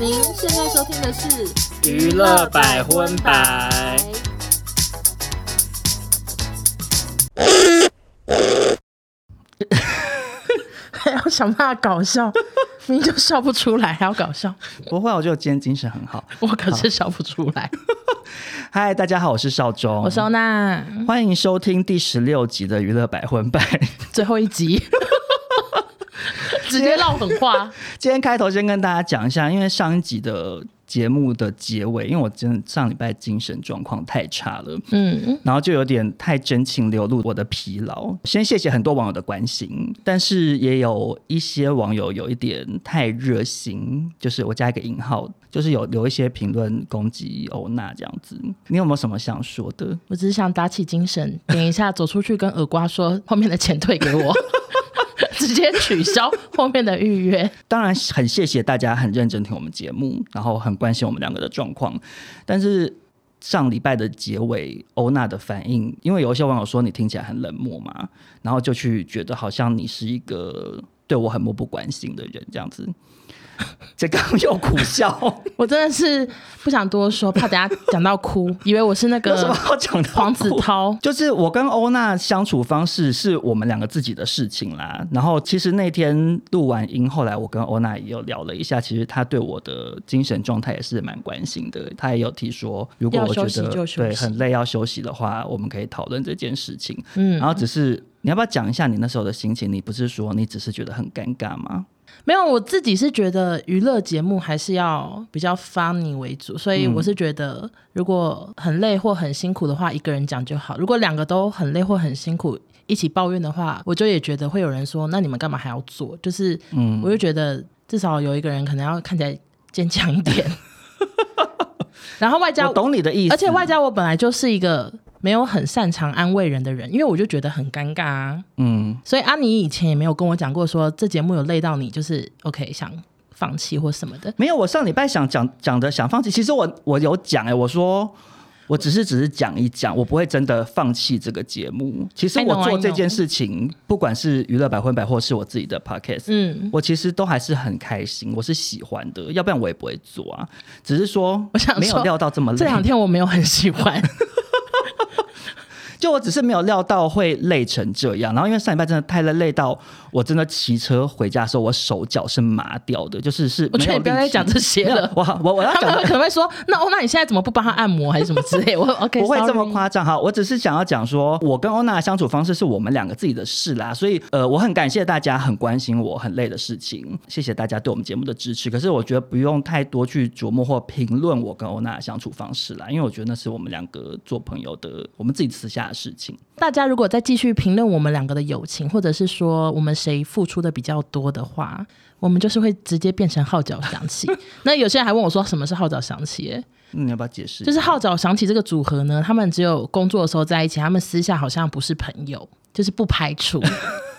您现在收听的是《娱乐百分百》。还要想办法搞笑，明明就笑不出来，还要搞笑。不会，我觉得今天精神很好，我可是笑不出来。嗨，大家好，我是少中，我是欧娜，欢迎收听第十六集的《娱乐百分百》最后一集。直接唠狠话。今天开头先跟大家讲一下，因为上一集的节目的结尾，因为我真的上礼拜精神状况太差了，嗯，然后就有点太真情流露我的疲劳。先谢谢很多网友的关心，但是也有一些网友有一点太热心，就是我加一个引号，就是有留一些评论攻击欧娜这样子。你有没有什么想说的？我只是想打起精神，点一下走出去跟耳瓜说，后面的钱退给我。直接取消后面的预约。当然很谢谢大家很认真听我们节目，然后很关心我们两个的状况。但是上礼拜的结尾，欧娜的反应，因为有一些网友说你听起来很冷漠嘛，然后就去觉得好像你是一个对我很漠不关心的人这样子。这刚又苦笑，我真的是不想多说，怕等下讲到哭，以为我是那个黄子韬。就是我跟欧娜相处方式是我们两个自己的事情啦。然后其实那天录完音，后来我跟欧娜也有聊了一下，其实她对我的精神状态也是蛮关心的。她也有提说，如果我觉得对很累要休息的话，我们可以讨论这件事情。嗯，然后只是你要不要讲一下你那时候的心情？你不是说你只是觉得很尴尬吗？没有，我自己是觉得娱乐节目还是要比较 funny 为主，所以我是觉得如果很累或很辛苦的话，一个人讲就好；如果两个都很累或很辛苦，一起抱怨的话，我就也觉得会有人说，那你们干嘛还要做？就是，嗯，我就觉得至少有一个人可能要看起来坚强一点。然后外加，我懂你的意思，而且外加我本来就是一个。没有很擅长安慰人的人，因为我就觉得很尴尬啊。嗯，所以阿妮以前也没有跟我讲过说这节目有累到你，就是 OK 想放弃或什么的。没有，我上礼拜想讲讲的想放弃，其实我我有讲哎，我说我只是只是讲一讲，我不会真的放弃这个节目。其实我做这件事情，不管是娱乐百分百或是我自己的 Podcast，嗯，我其实都还是很开心，我是喜欢的，要不然我也不会做啊。只是说，我想没有料到这么累。这两天我没有很喜欢。就我只是没有料到会累成这样，然后因为上礼拜真的太累，累到我真的骑车回家的时候，我手脚是麻掉的，就是是。我劝你不要再讲这些了。我我我要讲，他们可能会说，那欧娜你现在怎么不帮他按摩还是什么之类？我 OK，不会这么夸张哈。我只是想要讲说，我跟欧娜的相处方式是我们两个自己的事啦，所以呃，我很感谢大家很关心我很累的事情，谢谢大家对我们节目的支持。可是我觉得不用太多去琢磨或评论我跟欧娜的相处方式啦，因为我觉得那是我们两个做朋友的，我们自己私下的事情。大家如果再继续评论我们两个的友情，或者是说我们谁付出的比较多的话，我们就是会直接变成号角响起。那有些人还问我说，什么是号角响起？哎，你要不要解释？就是号角响起这个组合呢，他们只有工作的时候在一起，他们私下好像不是朋友，就是不排除。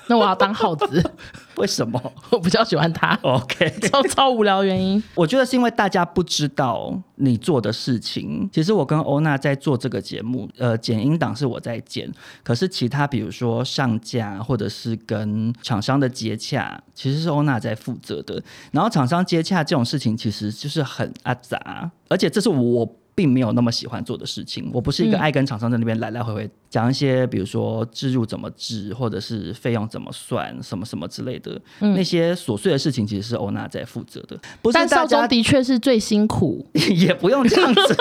那我要当耗子，为什么？我比较喜欢他。OK，超超无聊原因。我觉得是因为大家不知道你做的事情。其实我跟欧娜在做这个节目，呃，剪音档是我在剪，可是其他比如说上架或者是跟厂商的接洽，其实是欧娜在负责的。然后厂商接洽这种事情，其实就是很阿杂，而且这是我。并没有那么喜欢做的事情，我不是一个爱跟厂商在那边来来回回讲一些，比如说置入怎么置，或者是费用怎么算，什么什么之类的、嗯、那些琐碎的事情，其实是欧娜在负责的。不是，但少中的确是最辛苦，也不用这样子，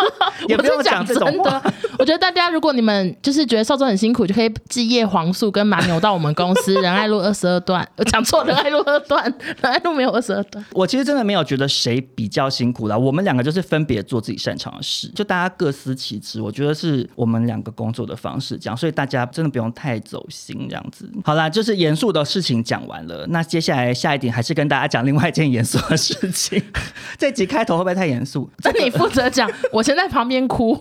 也不用讲这种 话。真的，我觉得大家如果你们就是觉得少中很辛苦，就可以寄叶黄素跟马牛到我们公司 仁爱路二十二段。我讲错，仁爱路二段，仁爱路没有二十二段。我其实真的没有觉得谁比较辛苦啦，我们两个就是分别做自己擅长的事。就大家各司其职，我觉得是我们两个工作的方式，这样，所以大家真的不用太走心这样子。好啦，就是严肃的事情讲完了，那接下来下一点还是跟大家讲另外一件严肃的事情。这集开头会不会太严肃？那你负责讲，我先在旁边哭。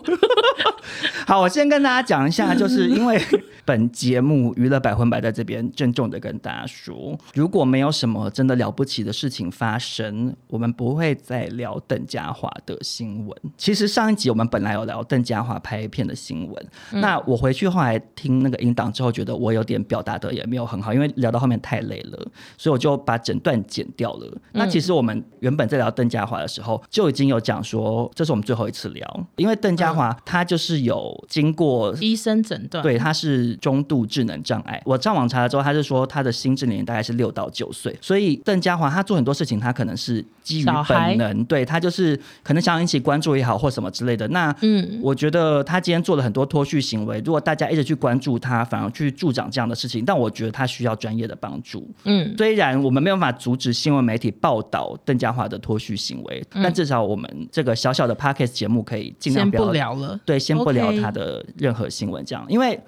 好，我先跟大家讲一下，就是因为。本节目娱乐百分百在这边郑重的跟大家说，如果没有什么真的了不起的事情发生，我们不会再聊邓家华的新闻。其实上一集我们本来有聊邓家华拍片的新闻，嗯、那我回去去后来听那个音档之后，觉得我有点表达的也没有很好，因为聊到后面太累了，所以我就把整段剪掉了。嗯、那其实我们原本在聊邓家华的时候，就已经有讲说，这是我们最后一次聊，因为邓家华他就是有经过医生诊断，对，他是中度智能障碍。我上网查了之后，他就说他的心智年龄大概是六到九岁，所以邓家华他做很多事情，他可能是基于本能，对，他就是可能想要引起关注也好，或什么之类的。那嗯，我觉得他今天做了很多脱序行为，如果大家一直去关注他，反而去助长这样的事情，但我觉得他需要专业的帮助。嗯，虽然我们没有办法阻止新闻媒体报道邓家华的脱序行为，嗯、但至少我们这个小小的 Podcast 节目可以尽量不要不聊了。对，先不聊他的任何新闻，这样因为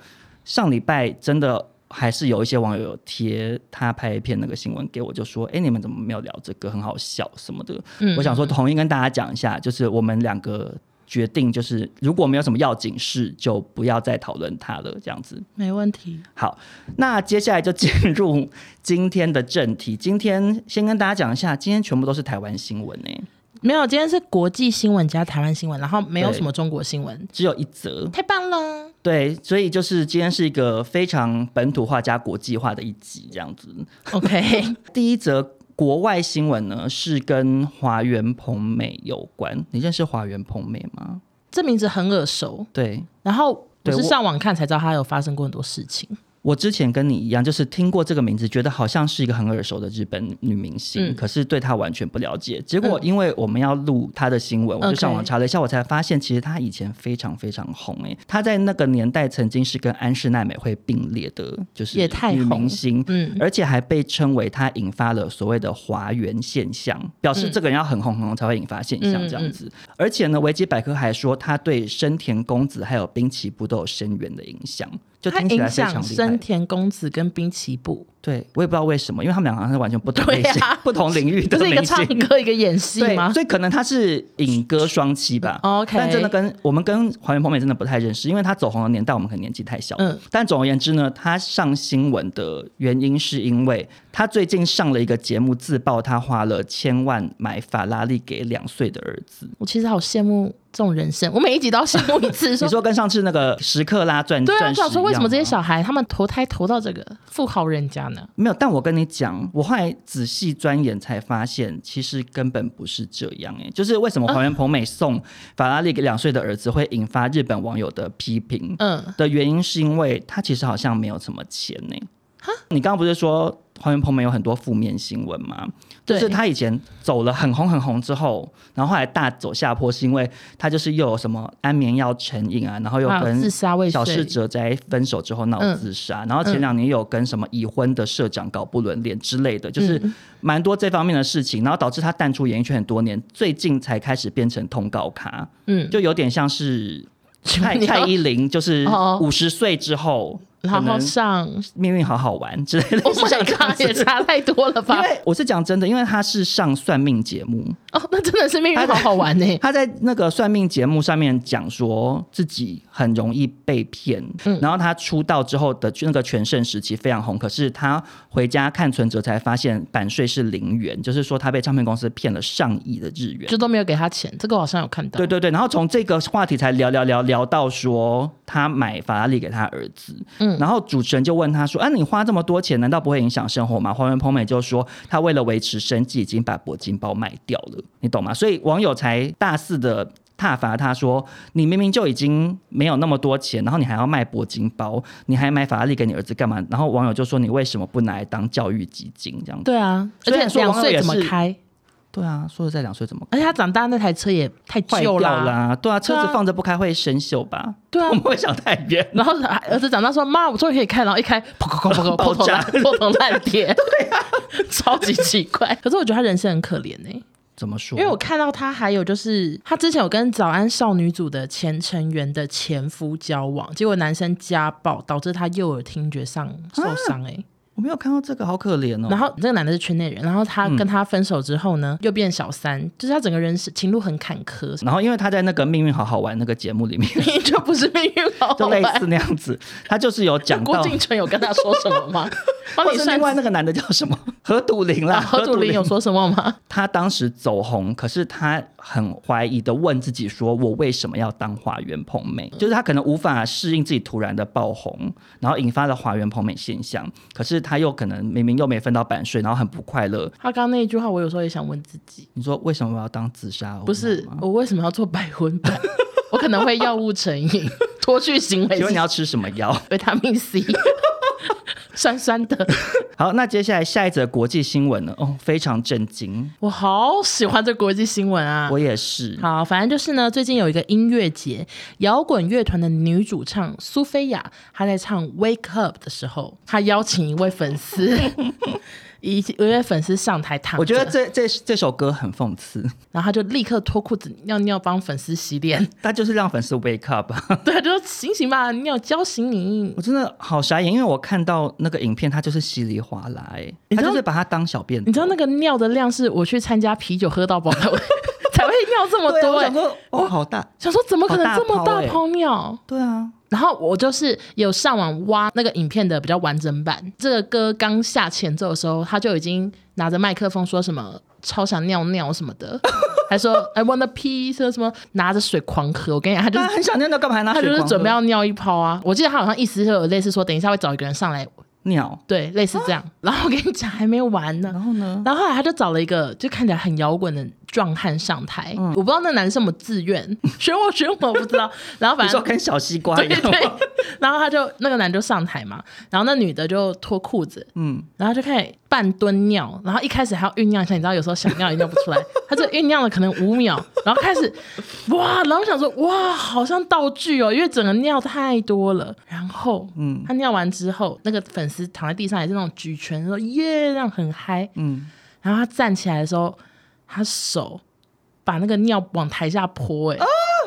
上礼拜真的还是有一些网友有贴他拍一片那个新闻给我，就说：“哎，你们怎么没有聊这个？很好笑什么的。嗯”我想说，统一跟大家讲一下，就是我们两个。决定就是，如果没有什么要紧事，就不要再讨论它了。这样子没问题。好，那接下来就进入今天的正题。今天先跟大家讲一下，今天全部都是台湾新闻呢？没有，今天是国际新闻加台湾新闻，然后没有什么中国新闻，只有一则。太棒了！对，所以就是今天是一个非常本土化加国际化的一集，这样子。OK，第一则。国外新闻呢，是跟华原朋美有关。你认识华原朋美吗？这名字很耳熟。对，然后我是上网看才知道他有发生过很多事情。我之前跟你一样，就是听过这个名字，觉得好像是一个很耳熟的日本女明星，嗯、可是对她完全不了解。结果因为我们要录她的新闻，嗯、我就上网查了一下，我才发现其实她以前非常非常红诶。她在那个年代曾经是跟安室奈美惠并列的，就是女明星，嗯，而且还被称为她引发了所谓的华原现象，表示这个人要很红很红才会引发现象这样子。而且呢，维基百科还说她对深田恭子还有滨崎步都有深远的影响。就听起来非常厉害。深田公子跟滨崎步，对我也不知道为什么，因为他们两个好像是完全不同类型、啊、不同领域的。是一个唱歌，一个演戏吗？所以可能他是影歌双栖吧。OK，但真的跟我们跟华原朋美真的不太认识，因为他走红的年代我们可能年纪太小。嗯，但总而言之呢，他上新闻的原因是因为他最近上了一个节目，自曝他花了千万买法拉利给两岁的儿子。我其实好羡慕。这种人生，我每一集都要羡慕一次。你说跟上次那个时刻拉钻对啊，我想说为什么这些小孩他们投胎投到这个富豪人家呢？没有，但我跟你讲，我后来仔细钻研才发现，其实根本不是这样哎。就是为什么黄原朋美送法拉利给两岁的儿子会引发日本网友的批评？嗯，的原因是因为他其实好像没有什么钱呢。哈，你刚刚不是说？黄原朋美有很多负面新闻嘛，就是他以前走了很红很红之后，然后后来大走下坡，是因为他就是又有什么安眠药成瘾啊，然后又跟小室哲在分手之后闹自杀，然后前两年有跟什么已婚的社长搞不伦恋之类的，就是蛮多这方面的事情，然后导致他淡出演艺圈很多年，最近才开始变成通告咖，嗯，就有点像是蔡 蔡依林，就是五十岁之后。好好上命运好好玩之类的，我想 看也差太多了吧？因为我是讲真的，因为他是上算命节目哦，那真的是命运好好玩呢。他在那个算命节目上面讲说自己很容易被骗，嗯，然后他出道之后的那个全盛时期非常红，可是他回家看存折才发现版税是零元，就是说他被唱片公司骗了上亿的日元，就都没有给他钱。这个我好像有看到，对对对。然后从这个话题才聊聊聊聊到说他买法拉利给他儿子，嗯。然后主持人就问他说：“啊，你花这么多钱，难道不会影响生活吗？”黄原朋美就说：“他为了维持生计，已经把铂金包卖掉了，你懂吗？”所以网友才大肆的挞伐他说：“你明明就已经没有那么多钱，然后你还要卖铂金包，你还买法拉利给你儿子干嘛？”然后网友就说：“你为什么不拿来当教育基金？”这样子。对啊，而且两岁怎么开？对啊，说实在，两岁怎么？而且他长大那台车也太旧了啦。对啊，车子放着不开会生锈吧？对啊，我们会想太远。然后儿子长大说：“妈，我终于可以开。”然后一开，砰砰砰砰砰，破破铜烂铁。对啊，超级奇怪。可是我觉得他人生很可怜呢。怎么说？因为我看到他还有就是，他之前有跟早安少女组的前成员的前夫交往，结果男生家暴导致他右耳听觉上受伤。哎。我没有看到这个，好可怜哦。然后这个男的是圈内人，然后他跟他分手之后呢，嗯、又变小三，就是他整个人是情路很坎坷。然后因为他在那个《命运好好玩》那个节目里面，就不是命运好好玩，就类似那样子。他就是有讲到郭敬淳有跟他说什么吗？或是另外那个男的叫什么？何笃林啦，何笃林有说什么吗？他当时走红，可是他很怀疑的问自己：说我为什么要当华原朋美？就是他可能无法适应自己突然的爆红，然后引发了华原朋美现象。可是他又可能明明又没分到版税，然后很不快乐。他刚刚那一句话，我有时候也想问自己：你说为什么我要当自杀？不是我为什么要做百分百？我可能会药物成瘾，脱去行为。请问你要吃什么药？维他命 C。酸酸的。好，那接下来下一则国际新闻呢？哦，非常震惊。我好喜欢这国际新闻啊！我也是。好，反正就是呢，最近有一个音乐节，摇滚乐团的女主唱苏菲亚，她在唱《Wake Up》的时候，她邀请一位粉丝。一一位粉丝上台躺，我觉得这这这首歌很讽刺，然后他就立刻脱裤子尿尿帮粉丝洗脸，他就是让粉丝 wake up，对，就说醒醒吧，尿叫醒你。我真的好傻眼，因为我看到那个影片，他就是稀里哗啦，哎，他就是把它当小便。你知道那个尿的量是我去参加啤酒喝到饱才会 才会尿这么多，想说哦好大，想说怎么可能这么大泡尿？对啊。然后我就是有上网挖那个影片的比较完整版。这个歌刚下前奏的时候，他就已经拿着麦克风说什么超想尿尿什么的，还说 I want a piece 什么拿着水狂喝。我跟你讲，他就是他很想尿尿，干嘛还拿水？他就是准备要尿一泡啊！我记得他好像意思是有类似说，等一下会找一个人上来。尿对，类似这样。啊、然后我跟你讲，还没完呢。然后呢？然后后来他就找了一个就看起来很摇滚的壮汉上台。嗯、我不知道那男的是什么自愿选我 选我，我不知道。然后反正说跟小西瓜一样。然后他就那个男就上台嘛，然后那女的就脱裤子，嗯，然后就开始半蹲尿，然后一开始还要酝酿一下，你知道有时候想尿也尿不出来，他就酝酿了可能五秒，然后开始哇，然后我想说哇，好像道具哦，因为整个尿太多了。然后嗯，他尿完之后，那个粉丝躺在地上也是那种举拳说耶，这样很嗨，嗯，然后他站起来的时候，他手把那个尿往台下泼，哎。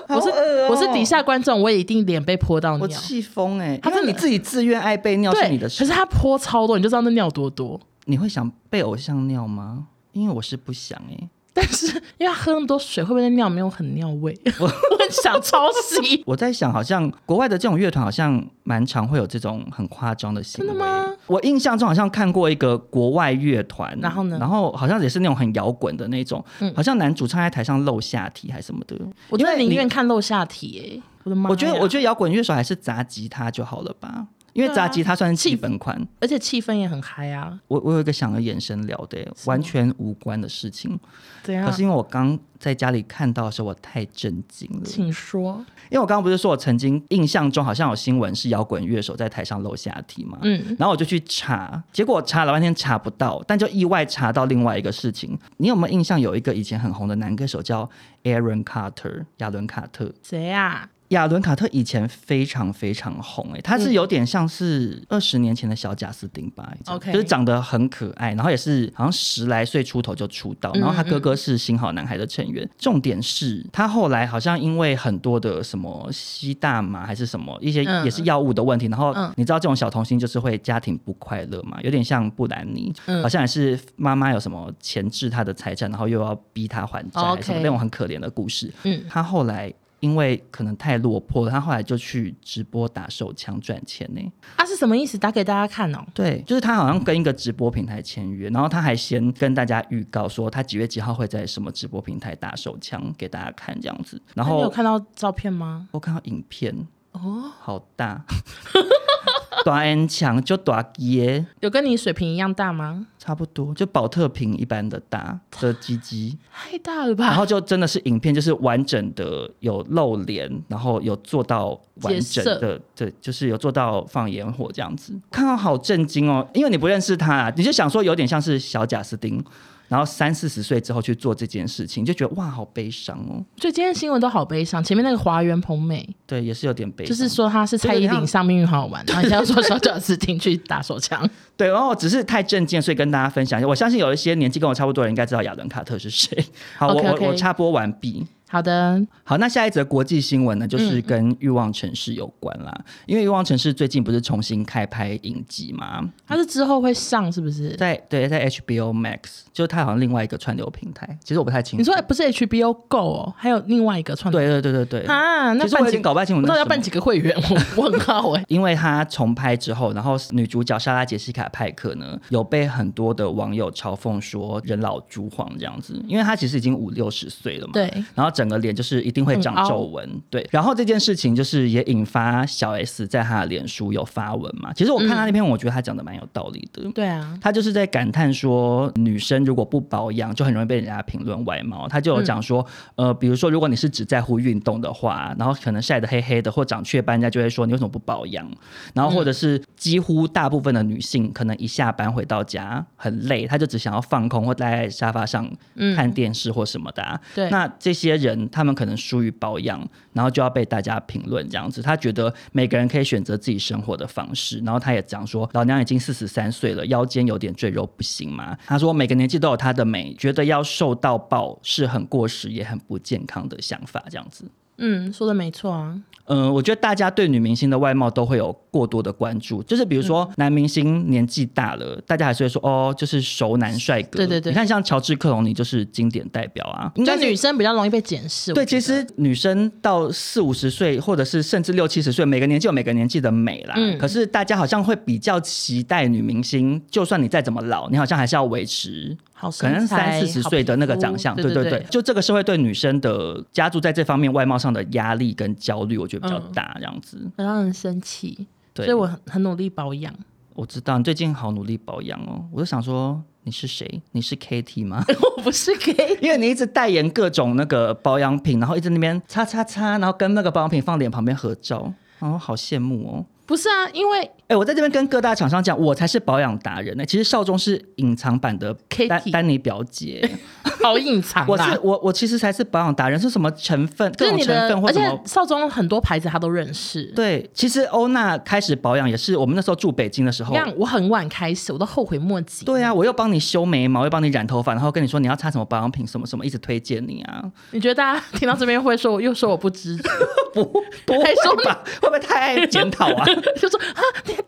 我是、哦、我是底下观众，我也一定脸被泼到尿。我气疯哎！他是你自己自愿爱被尿是你的事，可是他泼超多，你就知道那尿多多。你会想被偶像尿吗？因为我是不想哎。但是因为他喝那么多水，会不会那尿没有很尿味？我很想抄袭。我在想，好像国外的这种乐团好像蛮常会有这种很夸张的行为。真的吗？我印象中好像看过一个国外乐团，然后呢，然后好像也是那种很摇滚的那种，嗯、好像男主唱在台上露下体还是什么的。我觉得宁愿看露下体哎、欸，我的妈！我觉得我觉得摇滚乐手还是砸吉他就好了吧。因为炸鸡它算是基本款，而且气氛也很嗨啊！我我有一个想要延伸聊的，吗完全无关的事情。对啊。可是因为我刚在家里看到的时候，我太震惊了。请说。因为我刚刚不是说我曾经印象中好像有新闻是摇滚乐手在台上露下体嘛？嗯。然后我就去查，结果查了半天查不到，但就意外查到另外一个事情。你有没有印象？有一个以前很红的男歌手叫 Aaron Carter，亚伦卡特。谁呀？亚伦卡特以前非常非常红，哎，他是有点像是二十年前的小贾斯汀吧，OK，就是长得很可爱，然后也是好像十来岁出头就出道，然后他哥哥是新好男孩的成员。嗯嗯，重点是他后来好像因为很多的什么吸大麻还是什么一些也是药物的问题，然后你知道这种小童星就是会家庭不快乐嘛，有点像布兰妮，好像也是妈妈有什么钳制他的财产，然后又要逼他还债，什么那种很可怜的故事。嗯，他后来。因为可能太落魄了，他后来就去直播打手枪赚钱呢。啊，是什么意思？打给大家看哦。对，就是他好像跟一个直播平台签约，然后他还先跟大家预告说他几月几号会在什么直播平台打手枪给大家看这样子。然后你有看到照片吗？我看到影片哦，好大。短强就短耶，有跟你水平一样大吗？差不多，就保特瓶一般的大的鸡鸡，太大了吧？然后就真的是影片，就是完整的有露脸，然后有做到完整的，色对，就是有做到放烟火这样子，看到好震惊哦，因为你不认识他，啊，你就想说有点像是小贾斯汀。然后三四十岁之后去做这件事情，就觉得哇，好悲伤哦。所以今天新闻都好悲伤。前面那个华园彭美，对，也是有点悲伤。就是说他是蔡依林上命运好好玩，然后说小贾斯汀去打手枪。对，然后只是太震惊，所以跟大家分享一下。我相信有一些年纪跟我差不多的人应该知道亚伦卡特是谁。好，okay, okay. 我我我插播完毕。好的，好，那下一则国际新闻呢，就是跟欲望城市有关啦。嗯、因为欲望城市最近不是重新开拍影集吗？它是之后会上，是不是？在对，在 HBO Max，就它好像另外一个串流平台。其实我不太清楚。你说不是 HBO Go 哦，还有另外一个串流？对对对对对。啊，那其实我已经搞不太清楚，那要办几个会员？我问号哎。因为它重拍之后，然后女主角莎拉杰西卡派克呢，有被很多的网友嘲讽说人老珠黄这样子，因为她其实已经五六十岁了嘛。对。然后整个脸就是一定。会长皱纹，对。然后这件事情就是也引发小 S 在她的脸书有发文嘛。其实我看她那篇，我觉得她讲的蛮有道理的。对啊，她就是在感叹说，女生如果不保养，就很容易被人家评论外貌。她就有讲说，嗯、呃，比如说如果你是只在乎运动的话，然后可能晒得黑黑的或长雀斑，人家就会说你为什么不保养？然后或者是几乎大部分的女性，可能一下班回到家很累，她就只想要放空或待在沙发上看电视或什么的、啊。对，那这些人他们可能。疏于保养，然后就要被大家评论这样子。她觉得每个人可以选择自己生活的方式，然后她也讲说，老娘已经四十三岁了，腰间有点赘肉不行吗？她说每个年纪都有她的美，觉得要瘦到爆是很过时也很不健康的想法，这样子。嗯，说的没错啊。嗯、呃，我觉得大家对女明星的外貌都会有过多的关注，就是比如说男明星年纪大了，嗯、大家还是会说哦，就是熟男帅哥。对对对，你看像乔治克隆尼就是经典代表啊。应该女生比较容易被检视。对，其实女生到四五十岁，或者是甚至六七十岁，每个年纪有每个年纪的美啦。嗯。可是大家好像会比较期待女明星，就算你再怎么老，你好像还是要维持。可能三四十岁的那个长相，对对对，就这个社会对女生的加注在这方面外貌上的压力跟焦虑，我觉得比较大，这样子，嗯、很让人生气。对，所以我很很努力保养。我知道你最近好努力保养哦，我就想说你是谁？你是 Katy 吗？我不是 Katy，因为你一直代言各种那个保养品，然后一直那边擦擦擦，然后跟那个保养品放脸旁边合照，哦，好羡慕哦。不是啊，因为哎、欸，我在这边跟各大厂商讲，我才是保养达人呢。其实少中是隐藏版的丹丹尼表姐，好隐藏。我是我我其实才是保养达人，是什么成分？各种成分或什么？而且少中很多牌子他都认识。对，其实欧娜开始保养也是我们那时候住北京的时候。这样我很晚开始，我都后悔莫及。对啊，我又帮你修眉毛，又帮你染头发，然后跟你说你要擦什么保养品，什么什么，一直推荐你啊。你觉得大家听到这边会说我又说我不知？不不会吧？会不会太爱检讨啊？就说啊。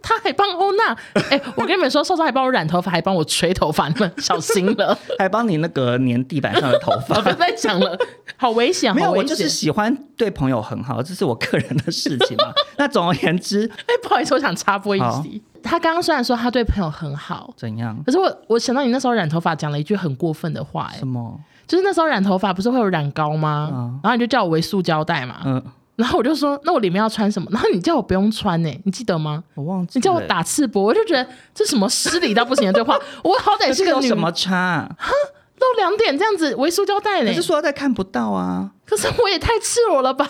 他还帮欧娜，哎、欸，我跟你们说，瘦瘦还帮我染头发，还帮我吹头发，你们小心了，还帮你那个粘地板上的头发。别再讲了，好危险，没有，我就是喜欢对朋友很好，这是我个人的事情嘛。那总而言之，哎、欸，不好意思，我想插播一句，他刚刚虽然说他对朋友很好，怎样？可是我我想到你那时候染头发讲了一句很过分的话，哎，什么？就是那时候染头发不是会有染膏吗？嗯、然后你就叫我围塑胶袋嘛，嗯。然后我就说，那我里面要穿什么？然后你叫我不用穿呢、欸，你记得吗？我忘记。你叫我打赤膊，我就觉得这什么失礼到不行的对话。我好歹是个女，什么差？哈，露两点这样子围塑胶袋呢？可是塑胶袋看不到啊。可是我也太赤裸了吧？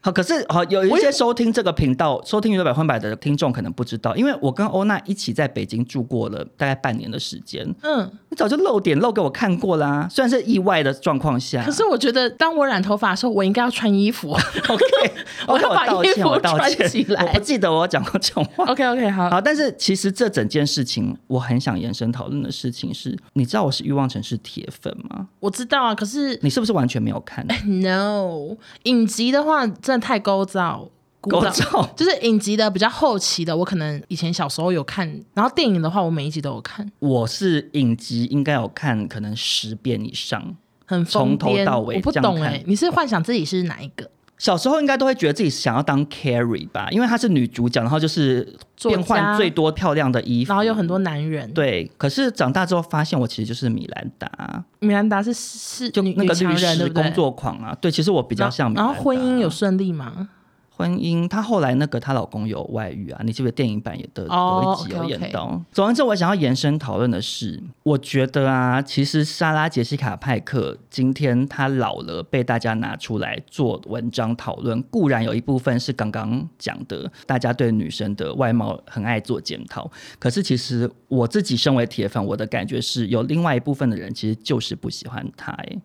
好，可是好有一些收听这个频道、收听娱乐百分百的听众可能不知道，因为我跟欧娜一起在北京住过了大概半年的时间。嗯，你早就露点露给我看过啦、啊，虽然是意外的状况下。可是我觉得，当我染头发的时候，我应该要穿衣服。OK，我要把衣服穿起来。我不记得我讲过这种话。OK OK，好。好，但是其实这整件事情，我很想延伸讨论的事情是，你知道我是欲望城市铁粉吗？我知道啊，可是你是不是完全没有看？No，影集的话。真的太聒噪，聒噪 就是影集的比较后期的，我可能以前小时候有看，然后电影的话，我每一集都有看。我是影集应该有看，可能十遍以上，很从头到尾。我不懂哎、欸，你是幻想自己是哪一个？小时候应该都会觉得自己想要当 Carrie 吧，因为她是女主角，然后就是变换最多漂亮的衣服，然后有很多男人。对，可是长大之后发现我其实就是米兰达。米兰达是是就那个律师工作狂啊，对，其实我比较像米兰达。然后婚姻有顺利吗？婚姻，她后来那个她老公有外遇啊，你记不记得电影版也的有一集有演到。Oh, okay, okay. 总之，我想要延伸讨论的是，我觉得啊，其实莎拉杰西卡派克今天她老了，被大家拿出来做文章讨论，固然有一部分是刚刚讲的，大家对女生的外貌很爱做检讨。可是其实我自己身为铁粉，我的感觉是有另外一部分的人其实就是不喜欢她。哎，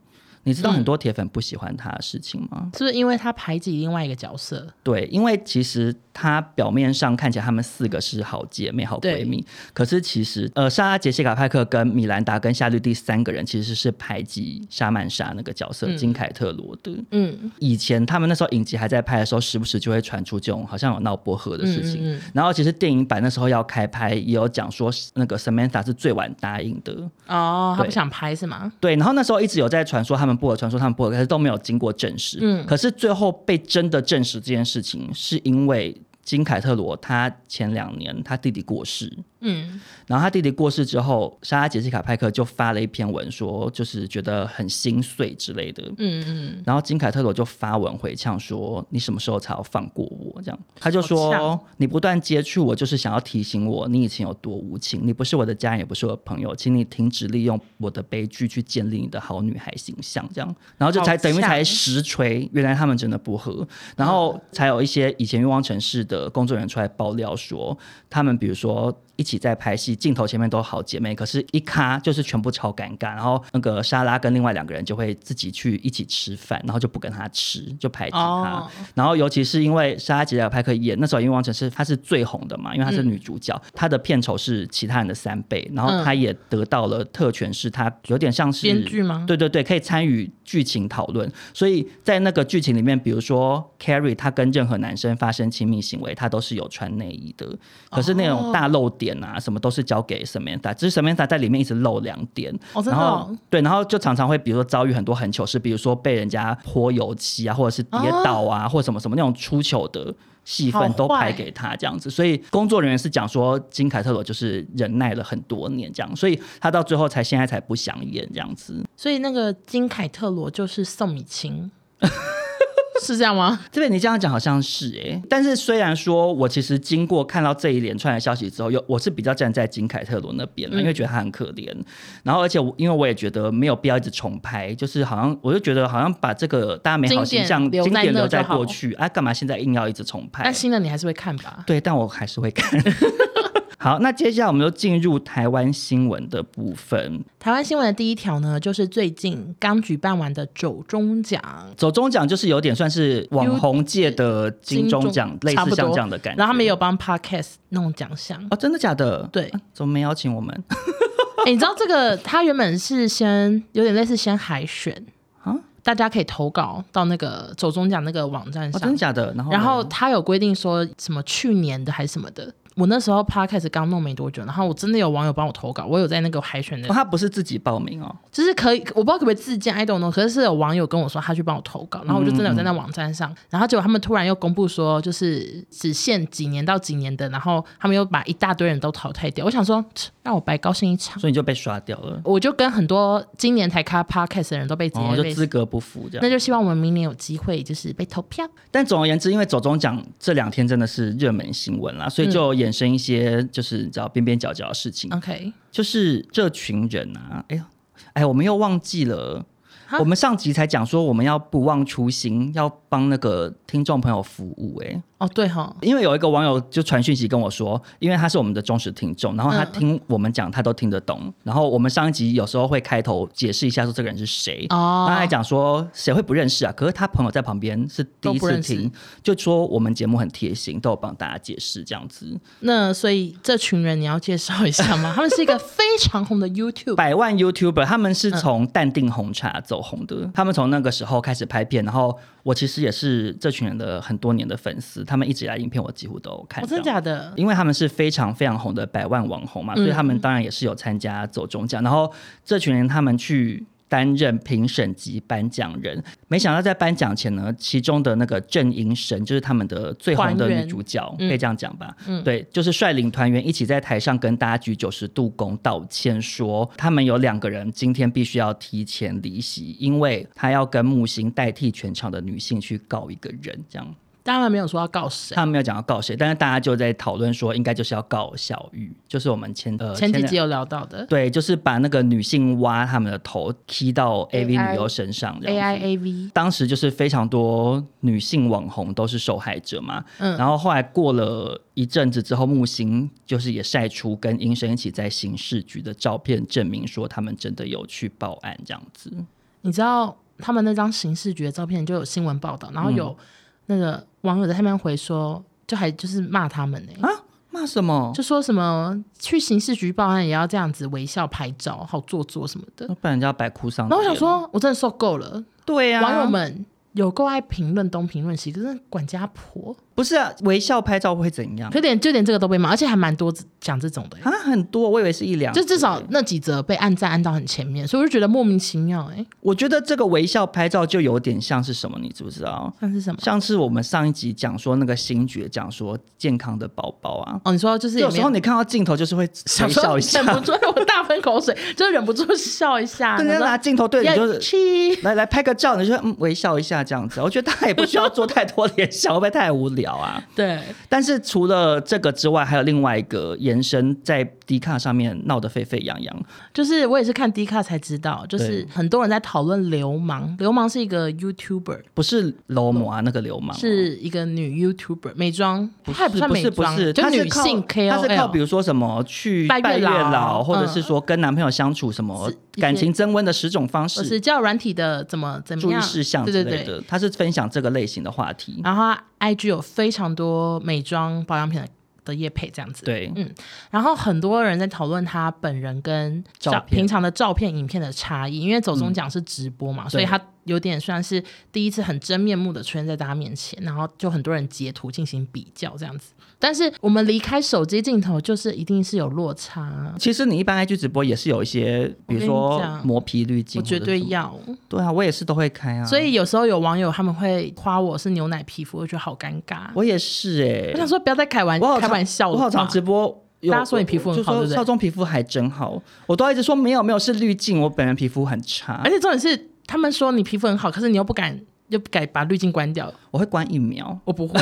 你知道很多铁粉不喜欢他的事情吗？嗯、是不是因为他排挤另外一个角色？对，因为其实他表面上看起来他们四个是好姐妹、好闺蜜，可是其实呃，莎拉、杰西卡、派克跟米兰达跟夏绿蒂三个人其实是排挤莎曼莎那个角色、嗯、金凯特罗的。嗯，以前他们那时候影集还在拍的时候，时不时就会传出这种好像有闹薄荷的事情。然后其实电影版那时候要开拍，也有讲说那个 Samantha 是最晚答应的。哦，他不想拍是吗？对，然后那时候一直有在传说他们薄荷，传说他们布尔，可是都没有经过证实。嗯，可是最后被真的证实这件事情，是因为金凯特罗他前两年他弟弟过世。嗯，然后他弟弟过世之后，莎拉杰西卡派克就发了一篇文说，就是觉得很心碎之类的。嗯嗯。然后金凯特罗就发文回呛说：“你什么时候才要放过我？”这样，他就说：“你不断接触我，就是想要提醒我你以前有多无情。你不是我的家人，也不是我的朋友，请你停止利用我的悲剧去建立你的好女孩形象。”这样，然后就才等于才实锤，原来他们真的不合。然后才有一些以前欲望城市的工作人员出来爆料说，他们比如说。一起在拍戏，镜头前面都好姐妹，可是一咔就是全部超尴尬。然后那个莎拉跟另外两个人就会自己去一起吃饭，然后就不跟他吃，就排挤他。Oh. 然后尤其是因为莎拉·杰西卡·派克演那时候，因为王晨是她是最红的嘛，因为她是女主角，她、嗯、的片酬是其他人的三倍，然后她也得到了特权，是她有点像是编剧吗？对对对，可以参与剧情讨论。所以在那个剧情里面，比如说 Carrie 她跟任何男生发生亲密行为，她都是有穿内衣的。可是那种大露点啊，什么都是交给 Samantha，只是 Samantha 在里面一直露两点。哦，真的。然后对，然后就常常会比如说遭遇很多很糗事，比如说被人家泼油漆啊，或者是跌倒啊，或者什么什么那种出糗的戏份都拍给他这样子。所以工作人员是讲说金凯特罗就是忍耐了很多年这样，所以他到最后才现在才不想演这样子。所以那个金凯特罗就是宋米卿。是这样吗？这边你这样讲好像是哎、欸，但是虽然说我其实经过看到这一连串的消息之后，有我是比较站在金凯特罗那边了，嗯、因为觉得他很可怜。然后而且我因为我也觉得没有必要一直重拍，就是好像我就觉得好像把这个大家美好形象经典留在过去，哎，干、啊、嘛现在硬要一直重拍？但新的你还是会看吧？对，但我还是会看。好，那接下来我们就进入台湾新闻的部分。台湾新闻的第一条呢，就是最近刚举办完的九中奖。九中奖就是有点算是网红界的金钟奖，类似像这样的感觉。然后他们也有帮 Podcast 弄奖项哦，真的假的？对，啊、怎么没邀请我们？欸、你知道这个？他原本是先有点类似先海选啊，大家可以投稿到那个走中奖那个网站上，哦、真的假的？然后，然后他有规定说什么去年的还是什么的。我那时候 Podcast 刚弄没多久，然后我真的有网友帮我投稿，我有在那个海选的、哦。他不是自己报名哦，就是可以，我不知道可不可以自荐，I don't know。可是是有网友跟我说他去帮我投稿，然后我就真的有在那网站上，嗯嗯然后结果他们突然又公布说，就是只限几年到几年的，然后他们又把一大堆人都淘汰掉。我想说，让我白高兴一场，所以你就被刷掉了。我就跟很多今年才开 Podcast 的人都被直接就资格不符这样。那就希望我们明年有机会就是被投票。但总而言之，因为走中奖这两天真的是热门新闻啦，所以就衍生一些。就是叫边边角角的事情，OK，就是这群人啊，哎呀，哎，我们又忘记了，哈我们上集才讲说我们要不忘初心，要帮那个听众朋友服务、欸，哎。哦，对哈，因为有一个网友就传讯息跟我说，因为他是我们的忠实听众，然后他听我们讲，他都听得懂。嗯、然后我们上一集有时候会开头解释一下，说这个人是谁。哦，他还讲说谁会不认识啊？可是他朋友在旁边是第一次听，就说我们节目很贴心，都有帮大家解释这样子。那所以这群人你要介绍一下吗？他们是一个非常红的 YouTube 百万 YouTuber，他们是从淡定红茶走红的。嗯、他们从那个时候开始拍片，然后我其实也是这群人的很多年的粉丝。他们一直以来影片我几乎都有看，真的假的？因为他们是非常非常红的百万网红嘛，所以他们当然也是有参加走中奖。然后这群人他们去担任评审及颁奖人，没想到在颁奖前呢，其中的那个郑盈神就是他们的最红的女主角，可以这样讲吧？嗯，对，就是率领团员一起在台上跟大家鞠九十度躬道歉，说他们有两个人今天必须要提前离席，因为他要跟木星代替全场的女性去告一个人，这样。当然没有说要告谁，他们没有讲要告谁，但是大家就在讨论说，应该就是要告小玉，就是我们前呃前几集有聊到的，对，就是把那个女性挖他们的头踢到 AV 女优身上这样 AI AV，当时就是非常多女性网红都是受害者嘛，嗯，然后后来过了一阵子之后，木星就是也晒出跟英生一起在刑事局的照片，证明说他们真的有去报案这样子。你知道他们那张刑事局的照片就有新闻报道，然后有那个网友在下面回说，就还就是骂他们呢、欸、啊，骂什么？就说什么去刑事局报案也要这样子微笑拍照，好做作什么的，不然人家要白哭丧。然后我想说，我真的受够了。对呀、啊，网友们有够爱评论东评论西，可是管家婆。不是啊，微笑拍照会怎样？就连就连这个都被骂，而且还蛮多讲这种的啊，很多，我以为是一两，就至少那几则被按赞按到很前面，所以我就觉得莫名其妙哎、欸。我觉得这个微笑拍照就有点像是什么，你知不知道？像是什么？像是我们上一集讲说那个星爵讲说健康的宝宝啊。哦，你说就是有，有时候你看到镜头就是会微笑一下，忍不住我大喷口水，就忍不住笑一下。对，拿镜头对你就是来来拍个照，你就嗯微笑一下这样子。我觉得大家也不需要做太多脸笑，会不会太无聊啊？对。但是除了这个之外，还有另外一个延伸在迪卡上面闹得沸沸扬扬。就是我也是看迪卡才知道，就是很多人在讨论流氓。流氓是一个 YouTuber，不是流氓啊，那个流氓是一个女 YouTuber，美妆，她也不算美妆，不是，就女性 KOL，她是靠比如说什么去拜月老，或者是说跟男朋友相处什么感情增温的十种方式，是叫软体的怎么怎么样注意事项之类的。她是分享这个类型的话题，然后 IG 有非常多美妆保养品的业配这样子，对，嗯，然后很多人在讨论他本人跟照片平常的照片、影片的差异，因为走中奖是直播嘛，嗯、所以他。有点算是第一次很真面目的出现在大家面前，然后就很多人截图进行比较这样子。但是我们离开手机镜头，就是一定是有落差。其实你一般 IG 直播也是有一些，比如说磨皮滤镜，我绝对要。对啊，我也是都会开啊。所以有时候有网友他们会夸我是牛奶皮肤，我觉得好尴尬。我也是哎、欸，我想说不要再开玩开玩笑了。我好常直播，大家说你皮肤很好，对不对？少中皮肤还真好，我都一直说没有没有是滤镜，我本人皮肤很差。而且重点是。他们说你皮肤很好，可是你又不敢，又不敢把滤镜关掉。我会关一秒，我不会，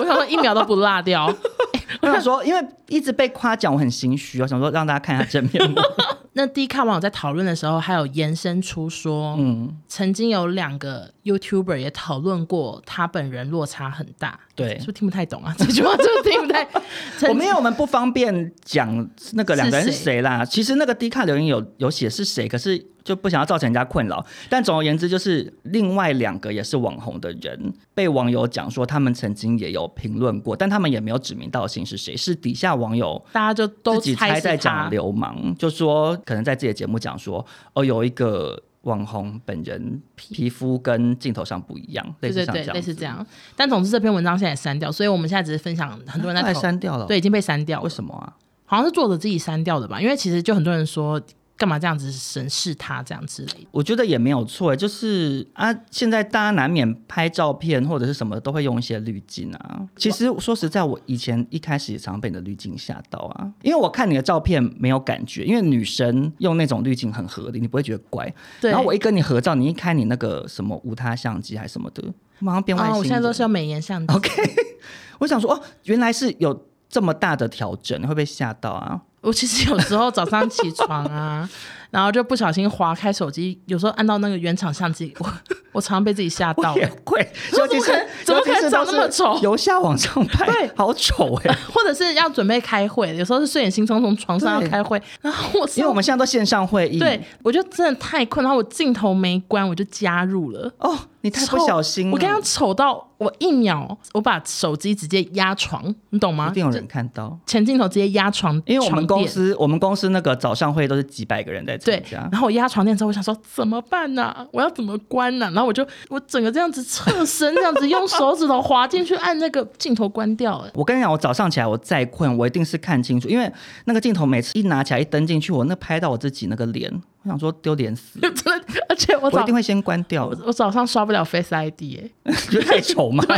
我想说一秒都不落掉。我想说，因为一直被夸奖，我很心虚。我想说让大家看一下正面目。那 D 卡网友在讨论的时候，还有延伸出说，嗯，曾经有两个 YouTuber 也讨论过，他本人落差很大。对，是不是听不太懂啊？这句话是不是听不太？我没有，我们不方便讲那个两个人是谁啦。其实那个低卡留言有有写是谁，可是。就不想要造成人家困扰，但总而言之，就是另外两个也是网红的人，被网友讲说他们曾经也有评论过，但他们也没有指名道姓是谁，是底下网友大家就都自己猜在讲流氓，就说可能在自己的节目讲说，哦，有一个网红本人皮肤跟镜头上不一样，类似像这样，对对对，类似这样。但总之这篇文章现在也删掉，所以我们现在只是分享，很多人在删掉了，对，已经被删掉了。为什么啊？好像是作者自己删掉的吧？因为其实就很多人说。干嘛这样子审视他这样之类的？我觉得也没有错，就是啊，现在大家难免拍照片或者是什么都会用一些滤镜啊。其实说实在，我以前一开始也常被你的滤镜吓到啊，因为我看你的照片没有感觉，因为女生用那种滤镜很合理，你不会觉得怪。对。然后我一跟你合照，你一开你那个什么无他相机还是什么的，马上变外星。哦，我现在都是用美颜相机。OK，我想说哦，原来是有这么大的调整，你会被吓到啊。我其实有时候早上起床啊，然后就不小心划开手机，有时候按到那个原厂相机，我我常常被自己吓到。也会，尤其是怎么可能长那么丑？由下往上拍，对，好丑哎！或者是要准备开会，有时候是睡眼惺忪从床上要开会，然后我因为我们现在都线上会议，对，我就真的太困，然后我镜头没关，我就加入了。哦，你太不小心了，我刚刚丑到我一秒，我把手机直接压床，你懂吗？一定有人看到前镜头直接压床，因为我们。公司我们公司那个早上会都是几百个人在参加，然后我压床垫之后，我想说怎么办呢、啊？我要怎么关呢、啊？然后我就我整个这样子侧身，这样子用手指头滑进去按那个镜头关掉。了，我跟你讲，我早上起来我再困，我一定是看清楚，因为那个镜头每次一拿起来一登进去，我那拍到我自己那个脸，我想说丢脸死。真的，而且我，我一定会先关掉我。我早上刷不了 Face ID，哎，就太丑嘛。对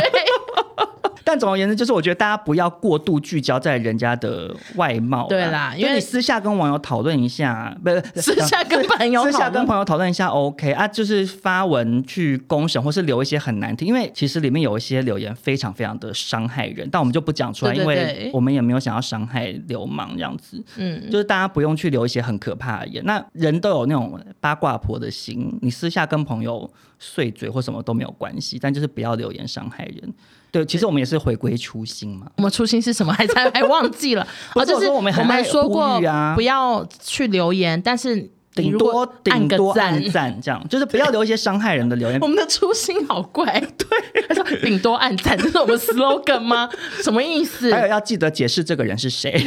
但总而言之，就是我觉得大家不要过度聚焦在人家的外貌。对啦，因为你私下跟网友讨论一下，不是 私下跟 朋友，私下跟朋友讨论一下，OK 啊，就是发文去公审，或是留一些很难听，因为其实里面有一些留言非常非常的伤害人，但我们就不讲出来，因为我们也没有想要伤害流氓这样子。嗯，就是大家不用去留一些很可怕的言。那人都有那种八卦婆的心，你私下跟朋友碎嘴或什么都没有关系，但就是不要留言伤害人。对，其实我们也是回归初心嘛。我们初心是什么？还才还忘记了。不是我们很爱呼吁啊，不要去留言，但是顶多顶多按按赞，这样 就是不要留一些伤害人的留言。我们的初心好怪，对，他说顶多按赞，这是我们 slogan 吗？什么意思？还有要记得解释这个人是谁，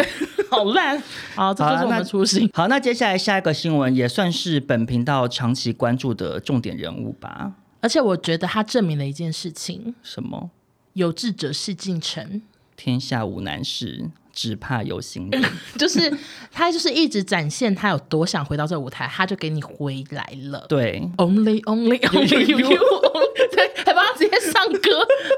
好烂。好，这就是我们的初心。好，那接下来下一个新闻也算是本频道长期关注的重点人物吧。而且我觉得他证明了一件事情：什么？有志者事竟成，天下无难事。只怕有心人，就是他，就是一直展现他有多想回到这个舞台，他就给你回来了。对，Only Only Only You，对，还帮他直接上歌。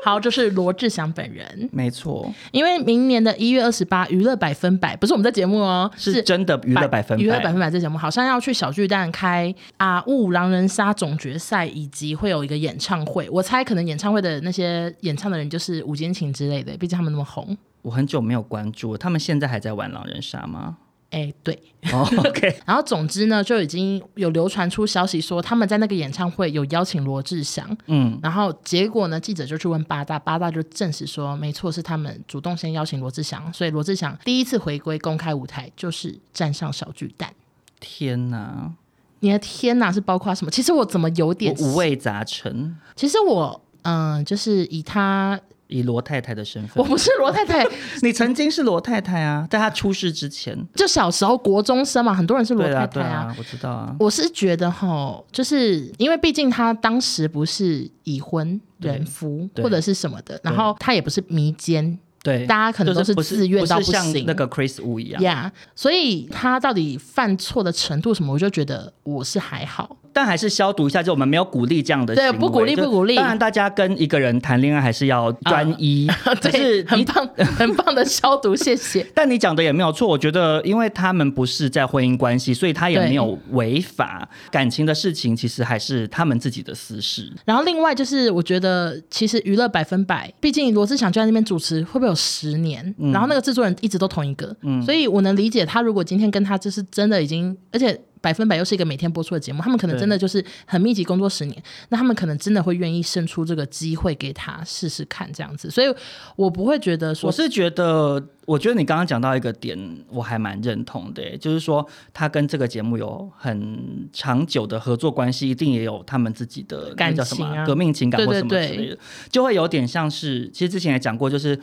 好，就是罗志祥本人，没错。因为明年的一月二十八，娱乐百分百不是我们的节目哦，是真的娱乐百分百。娱乐百分百这节目好像要去小巨蛋开啊雾狼人杀总决赛，以及会有一个演唱会。我猜可能演唱会的那些演唱的人就是吴坚情之类的，毕竟他们那么红。我很久没有关注，他们现在还在玩狼人杀吗？哎、欸，对、oh,，OK。然后总之呢，就已经有流传出消息说他们在那个演唱会有邀请罗志祥，嗯，然后结果呢，记者就去问八大，八大就证实说，没错，是他们主动先邀请罗志祥，所以罗志祥第一次回归公开舞台就是站上小巨蛋。天哪，你的天哪是包括什么？其实我怎么有点五味杂陈。其实我嗯、呃，就是以他。以罗太太的身份，我不是罗太太，你曾经是罗太太啊，在她出事之前，就小时候国中生嘛，很多人是罗太太啊，对啊，我知道啊。我是觉得哈，就是因为毕竟她当时不是已婚人夫或者是什么的，然后她也不是迷奸。对，大家可能都是自愿到不行，像那个 Chris Wu 一样。Yeah，所以他到底犯错的程度什么，我就觉得我是还好，但还是消毒一下，就我们没有鼓励这样的行为。对，不鼓励，不鼓励。当然，大家跟一个人谈恋爱还是要专一。Uh, 对，很棒，很棒的消毒，谢谢。但你讲的也没有错，我觉得，因为他们不是在婚姻关系，所以他也没有违法。感情的事情其实还是他们自己的私事。然后另外就是，我觉得其实娱乐百分百，毕竟罗志祥就在那边主持，会不会有？有十年，然后那个制作人一直都同一个，嗯，所以我能理解他如果今天跟他就是真的已经，而且百分百又是一个每天播出的节目，他们可能真的就是很密集工作十年，那他们可能真的会愿意伸出这个机会给他试试看这样子，所以我不会觉得说，我是觉得，我觉得你刚刚讲到一个点，我还蛮认同的，就是说他跟这个节目有很长久的合作关系，一定也有他们自己的感情啊，革命情感或什么之类的，对对对，就会有点像是，其实之前也讲过，就是。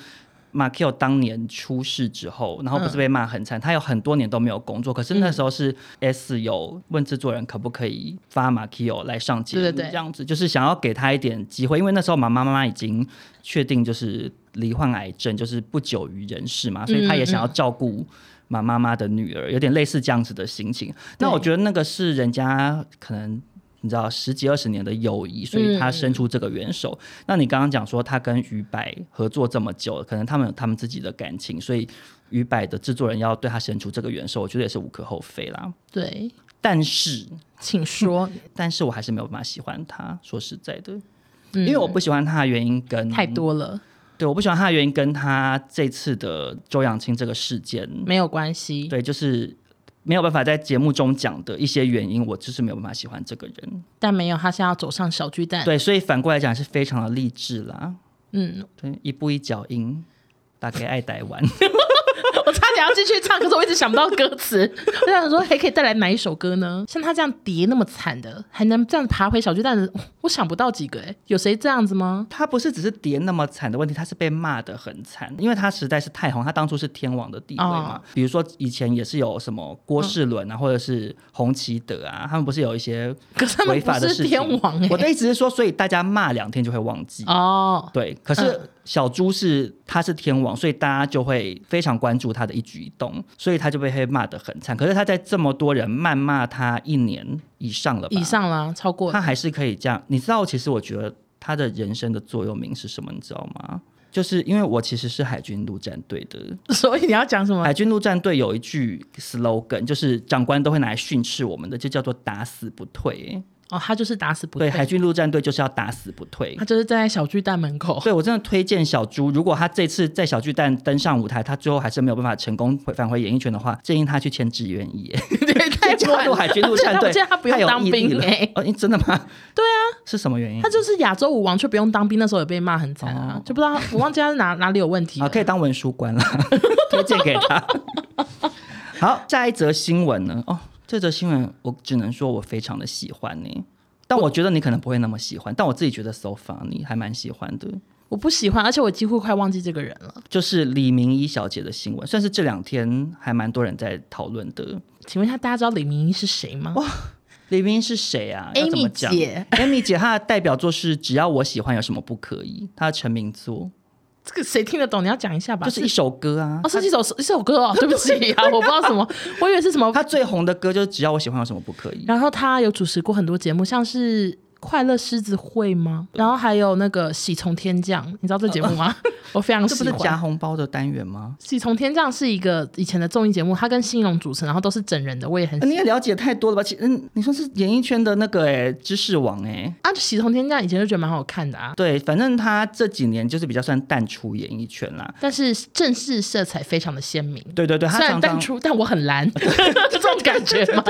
马 Q 当年出事之后，然后不是被骂很惨，嗯，他有很多年都没有工作。可是那时候是 S 有问制作人可不可以发马 Q 来上节目，对对对，这样子就是想要给他一点机会，因为那时候妈妈妈妈已经确定就是罹患癌症，就是不久于人世嘛，所以他也想要照顾马妈妈的女儿，有点类似这样子的心情。那我觉得那个是人家可能。你知道十几二十年的友谊，所以他伸出这个援手。嗯、那你刚刚讲说他跟于百合作这么久，可能他们有他们自己的感情，所以于百的制作人要对他伸出这个援手，我觉得也是无可厚非啦。对，但是请说，但是我还是没有办法喜欢他。说实在的，嗯、因为我不喜欢他的原因跟太多了。对，我不喜欢他的原因跟他这次的周扬青这个事件没有关系。对，就是。没有办法在节目中讲的一些原因，我就是没有办法喜欢这个人。但没有，他现在要走上小巨蛋。对，所以反过来讲是非常的励志啦。嗯，对，一步一脚印，打给爱台湾。我差点要进去唱，可是我一直想不到歌词。我想说，还可以带来哪一首歌呢？像他这样跌那么惨的，还能这样爬回小巨蛋的，我想不到几个哎。有谁这样子吗？他不是只是跌那么惨的问题，他是被骂的很惨，因为他实在是太红。他当初是天王的地位嘛。哦、比如说以前也是有什么郭世伦啊，或者是洪奇德啊，他们不是有一些违法的事情。天王、欸，我的意思是说，所以大家骂两天就会忘记哦。对，可是。嗯小猪是他是天王，所以大家就会非常关注他的一举一动，所以他就被黑骂的很惨。可是他在这么多人谩骂他一年以上了吧，以上了，超过他还是可以这样。你知道，其实我觉得他的人生的座右铭是什么？你知道吗？就是因为我其实是海军陆战队的，所以你要讲什么？海军陆战队有一句 slogan，就是长官都会拿来训斥我们的，就叫做打死不退。哦，他就是打死不退。对，海军陆战队就是要打死不退。他就是站在小巨蛋门口。对，我真的推荐小猪，如果他这次在小巨蛋登上舞台，他最后还是没有办法成功回返回演艺圈的话，建议他去签志愿役。对，太 加入海军陆战队，他不用当兵哎。哦，真的吗？对啊，是什么原因？他就是亚洲舞王，却不用当兵，那时候也被骂很惨啊，哦、就不知道我忘记他是哪哪里有问题。啊，可以当文书官了，推荐给他。好，下一则新闻呢？哦。这则新闻我只能说我非常的喜欢你，但我觉得你可能不会那么喜欢，但我自己觉得 so funny 还蛮喜欢的。我不喜欢，而且我几乎快忘记这个人了。就是李明一小姐的新闻，算是这两天还蛮多人在讨论的。请问一下，大家知道李明一是谁吗？哇，李明一是谁啊？Amy 姐，Amy 姐她的代表作是《只要我喜欢有什么不可以》，她的成名作。这个谁听得懂？你要讲一下吧。就是一首歌啊，哦，是一首一首歌哦。对不起啊，我不知道什么，我以为是什么。他最红的歌就是《只要我喜欢有什么不可以》。然后他有主持过很多节目，像是。快乐狮子会吗？然后还有那个喜从天降，你知道这节目吗？我非常喜欢。这不是夹红包的单元吗？喜从天降是一个以前的综艺节目，他跟新龙主持，然后都是整人的，我也很喜欢。你也了解太多了吧？其实你说是演艺圈的那个哎知识王哎啊，喜从天降以前就觉得蛮好看的啊。对，反正他这几年就是比较算淡出演艺圈啦，但是正式色彩非常的鲜明。对对对，他虽然淡出，但我很蓝，这种感觉吗？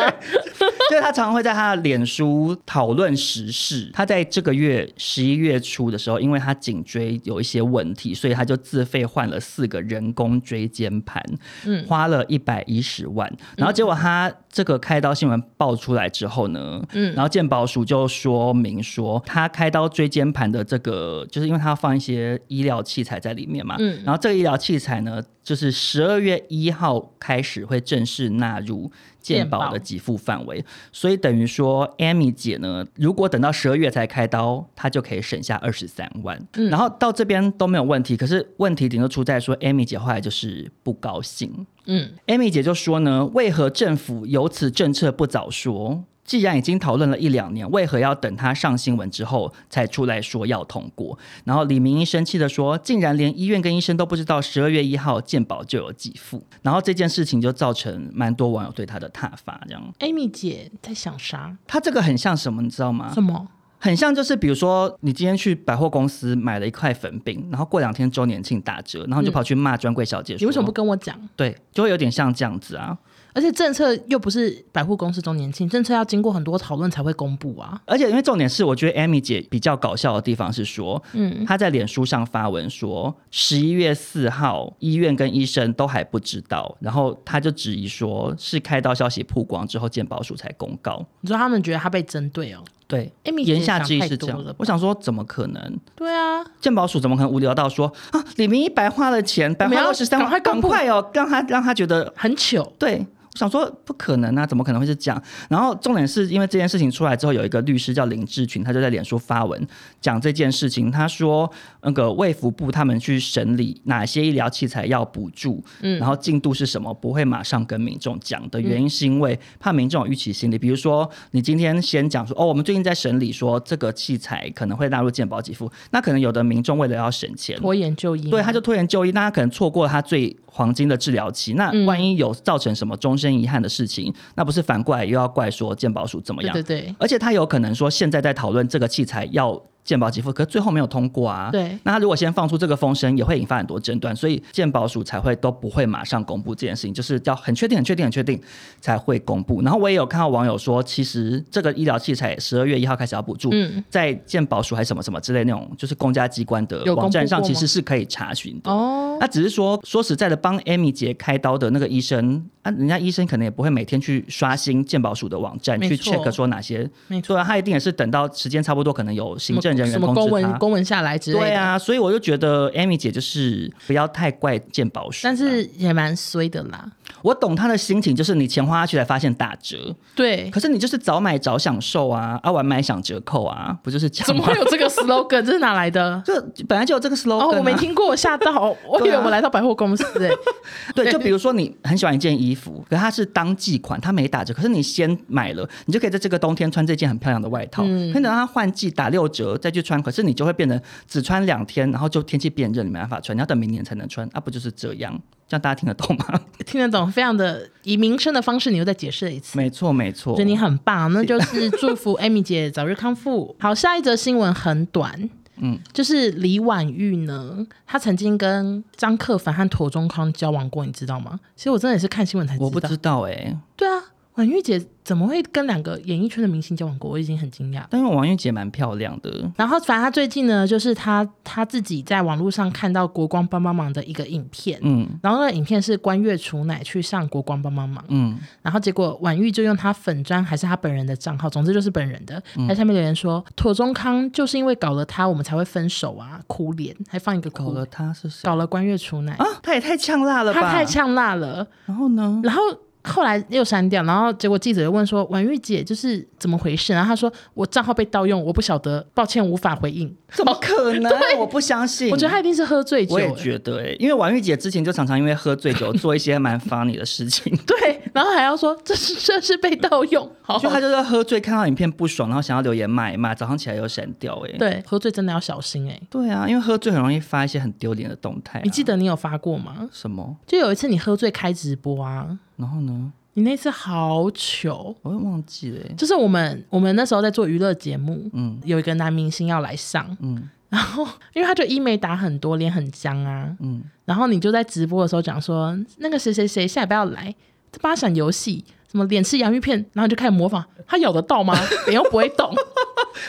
对，他常常会在他的脸书讨论时事，他在。这个月十一月初的时候，因为他颈椎有一些问题，所以他就自费换了四个人工椎间盘，嗯，花了一百一十万。然后结果他这个开刀新闻爆出来之后呢，嗯，然后健保署就说明说，他开刀椎间盘的这个，就是因为他要放一些医疗器材在里面嘛，嗯，然后这个医疗器材呢，就是十二月一号开始会正式纳入。健保的给付范围，所以等于说，Amy 姐呢，如果等到十二月才开刀，她就可以省下二十三万。嗯，然后到这边都没有问题，可是问题点就出在说，Amy 姐后来就是不高兴。嗯，Amy 姐就说呢，为何政府有此政策不早说？既然已经讨论了一两年，为何要等他上新闻之后才出来说要通过？然后李明一生气的说：“竟然连医院跟医生都不知道十二月一号健保就有给付。”然后这件事情就造成蛮多网友对他的挞伐。这样，Amy 姐在想啥？他这个很像什么？你知道吗？什么？很像就是比如说，你今天去百货公司买了一块粉饼，然后过两天周年庆打折，然后你就跑去骂专柜小姐说：“你为什么不跟我讲？”对，就会有点像这样子啊。而且政策又不是百货公司周年庆，政策要经过很多讨论才会公布啊。而且因为重点是，我觉得 Amy 姐比较搞笑的地方是说，嗯，她在脸书上发文说，十一月四号医院跟医生都还不知道，然后她就质疑说，是开刀消息曝光之后，健保署才公告。你说他们觉得她被针对哦？对，Amy 言下之意是这样。我想说，怎么可能？对啊，健保署怎么可能无聊到说啊，李明一白花了钱，白花二十三万，赶快哦，让他让他觉得很糗。对。想说不可能啊，怎么可能会是这样？然后重点是因为这件事情出来之后，有一个律师叫林志群，他就在脸书发文讲这件事情。他说那个卫福部他们去审理哪些医疗器材要补助，嗯，然后进度是什么，不会马上跟民众讲的原因是因为怕民众有预期心理。比如说你今天先讲说哦，我们最近在审理说这个器材可能会纳入健保给付，那可能有的民众为了要省钱，拖延就医，对，他就拖延就医，那他可能错过了他最黄金的治疗期。那万一有造成什么终身遗憾的事情，那不是反过来又要怪说鉴宝署怎么样？对对对，而且他有可能说现在在讨论这个器材要。健保给付，可是最后没有通过啊。对，那他如果先放出这个风声，也会引发很多争端，所以健保署才会都不会马上公布这件事情，就是要很确定、很确定、很确定才会公布。然后我也有看到网友说，其实这个医疗器材十二月一号开始要补助，嗯，在健保署还是什么什么之类那种，就是公家机关的网站上，其实是可以查询的。哦，那只是说说实在的，帮 Amy 姐开刀的那个医生啊，人家医生可能也不会每天去刷新健保署的网站去 check 说哪些，没错，他一定也是等到时间差不多，可能有行政人员通知他。公文下来之类的，对啊，所以我就觉得 Amy 姐就是不要太怪鉴宝署，但是也蛮衰的啦。我懂她的心情，就是你钱花下去才发现打折，对，可是你就是早买早享受啊，啊晚买享折扣啊，不就是这样？怎么会有这个 slogan？这是哪来的？就本来就有这个 slogan，啊哦，我没听过，我吓到，我以为我来到百货公司哎，欸。对，就比如说你很喜欢一件衣服，可是它是当季款，它没打折，可是你先买了，你就可以在这个冬天穿这件很漂亮的外套，嗯，可以等到它换季打六折再去穿，可是你就会变成只穿两天，然后就天气变热，你没办法穿，你要等明年才能穿，啊，不就是这样？这样大家听得懂吗？听得懂，非常的以民生的方式，你又再解释了一次。没错，没错，觉得你很棒，那就是祝福 Amy 姐早日康复。好，下一则新闻很短，嗯，就是李婉玉呢，她曾经跟张克凡和庹宗康交往过，你知道吗？其实我真的也是看新闻才知道，我不知道哎、欸。对啊。婉玉姐怎么会跟两个演艺圈的明星交往过？我已经很惊讶。但因为婉玉姐蛮漂亮的。然后反正她最近呢，就是她她自己在网络上看到国光帮帮忙的一个影片，嗯，然后那个影片是关月楚乃去上国光帮帮忙，嗯，然后结果婉玉就用她粉砖还是她本人的账号，总之就是本人的，在下面留言说：“妥中康就是因为搞了他，我们才会分手啊！”哭脸，还放一个哭搞了他是谁？搞了关月楚乃啊，他也太呛辣了吧！他太呛辣了。然后呢？然后。后来又删掉，然后结果记者又问说：“婉玉姐就是怎么回事？”然后她说：“我账号被盗用，我不晓得，抱歉，无法回应。”怎么可能？我不相信。我觉得她一定是喝醉酒。我也觉得、欸，因为婉玉姐之前就常常因为喝醉酒做一些蛮 funny 的事情。对，然后还要说这是这是被盗用。好，就他就是喝醉看到影片不爽，然后想要留言骂一骂，早上起来又删掉、欸。哎，对，喝醉真的要小心哎、欸。对啊，因为喝醉很容易发一些很丢脸的动态、啊。你记得你有发过吗？什么？就有一次你喝醉开直播啊，然后呢？你那次好糗，我也忘记了。就是我们我们那时候在做娱乐节目，嗯，有一个男明星要来上，嗯，然后因为他就医美打很多，脸很僵啊，嗯，然后你就在直播的时候讲说，那个谁谁谁下礼拜要来，这八省游戏什么脸吃洋芋片，然后就开始模仿，他咬得到吗？脸又不会动。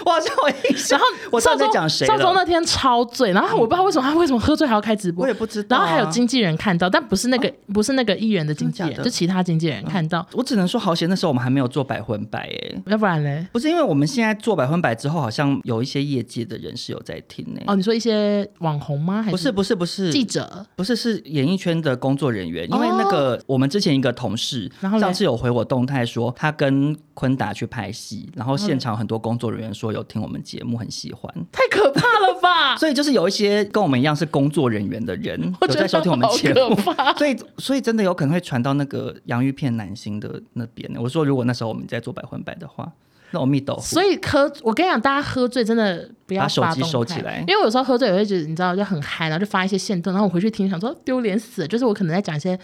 我好像我印象，然后我上次在讲谁？上周那天超醉，然后我不知道为什么他为什么喝醉还要开直播，我也不知道。然后还有经纪人看到，但不是那个不是那个艺人的经纪人，就其他经纪人看到。我只能说好险，那时候我们还没有做百分百哎，要不然嘞？不是因为我们现在做百分百之后，好像有一些业界的人是有在听呢。哦，你说一些网红吗？还是不是不是不是记者？不是是演艺圈的工作人员。因为那个我们之前一个同事，然后上次有回我动态说他跟昆达去拍戏，然后现场很多工作人员说有听我们节目，很喜欢，太可怕了吧！所以就是有一些跟我们一样是工作人员的人有在收听我们节目，所以所以真的有可能会传到那个洋芋片男星的那边。我说如果那时候我们在做百分百的话，那我密斗。所以喝，我跟你讲，大家喝醉真的不要把手机收起来，因为我有时候喝醉也会觉得你知道就很嗨，然后就发一些线动，然后我回去听想说丢脸死了，就是我可能在讲一些。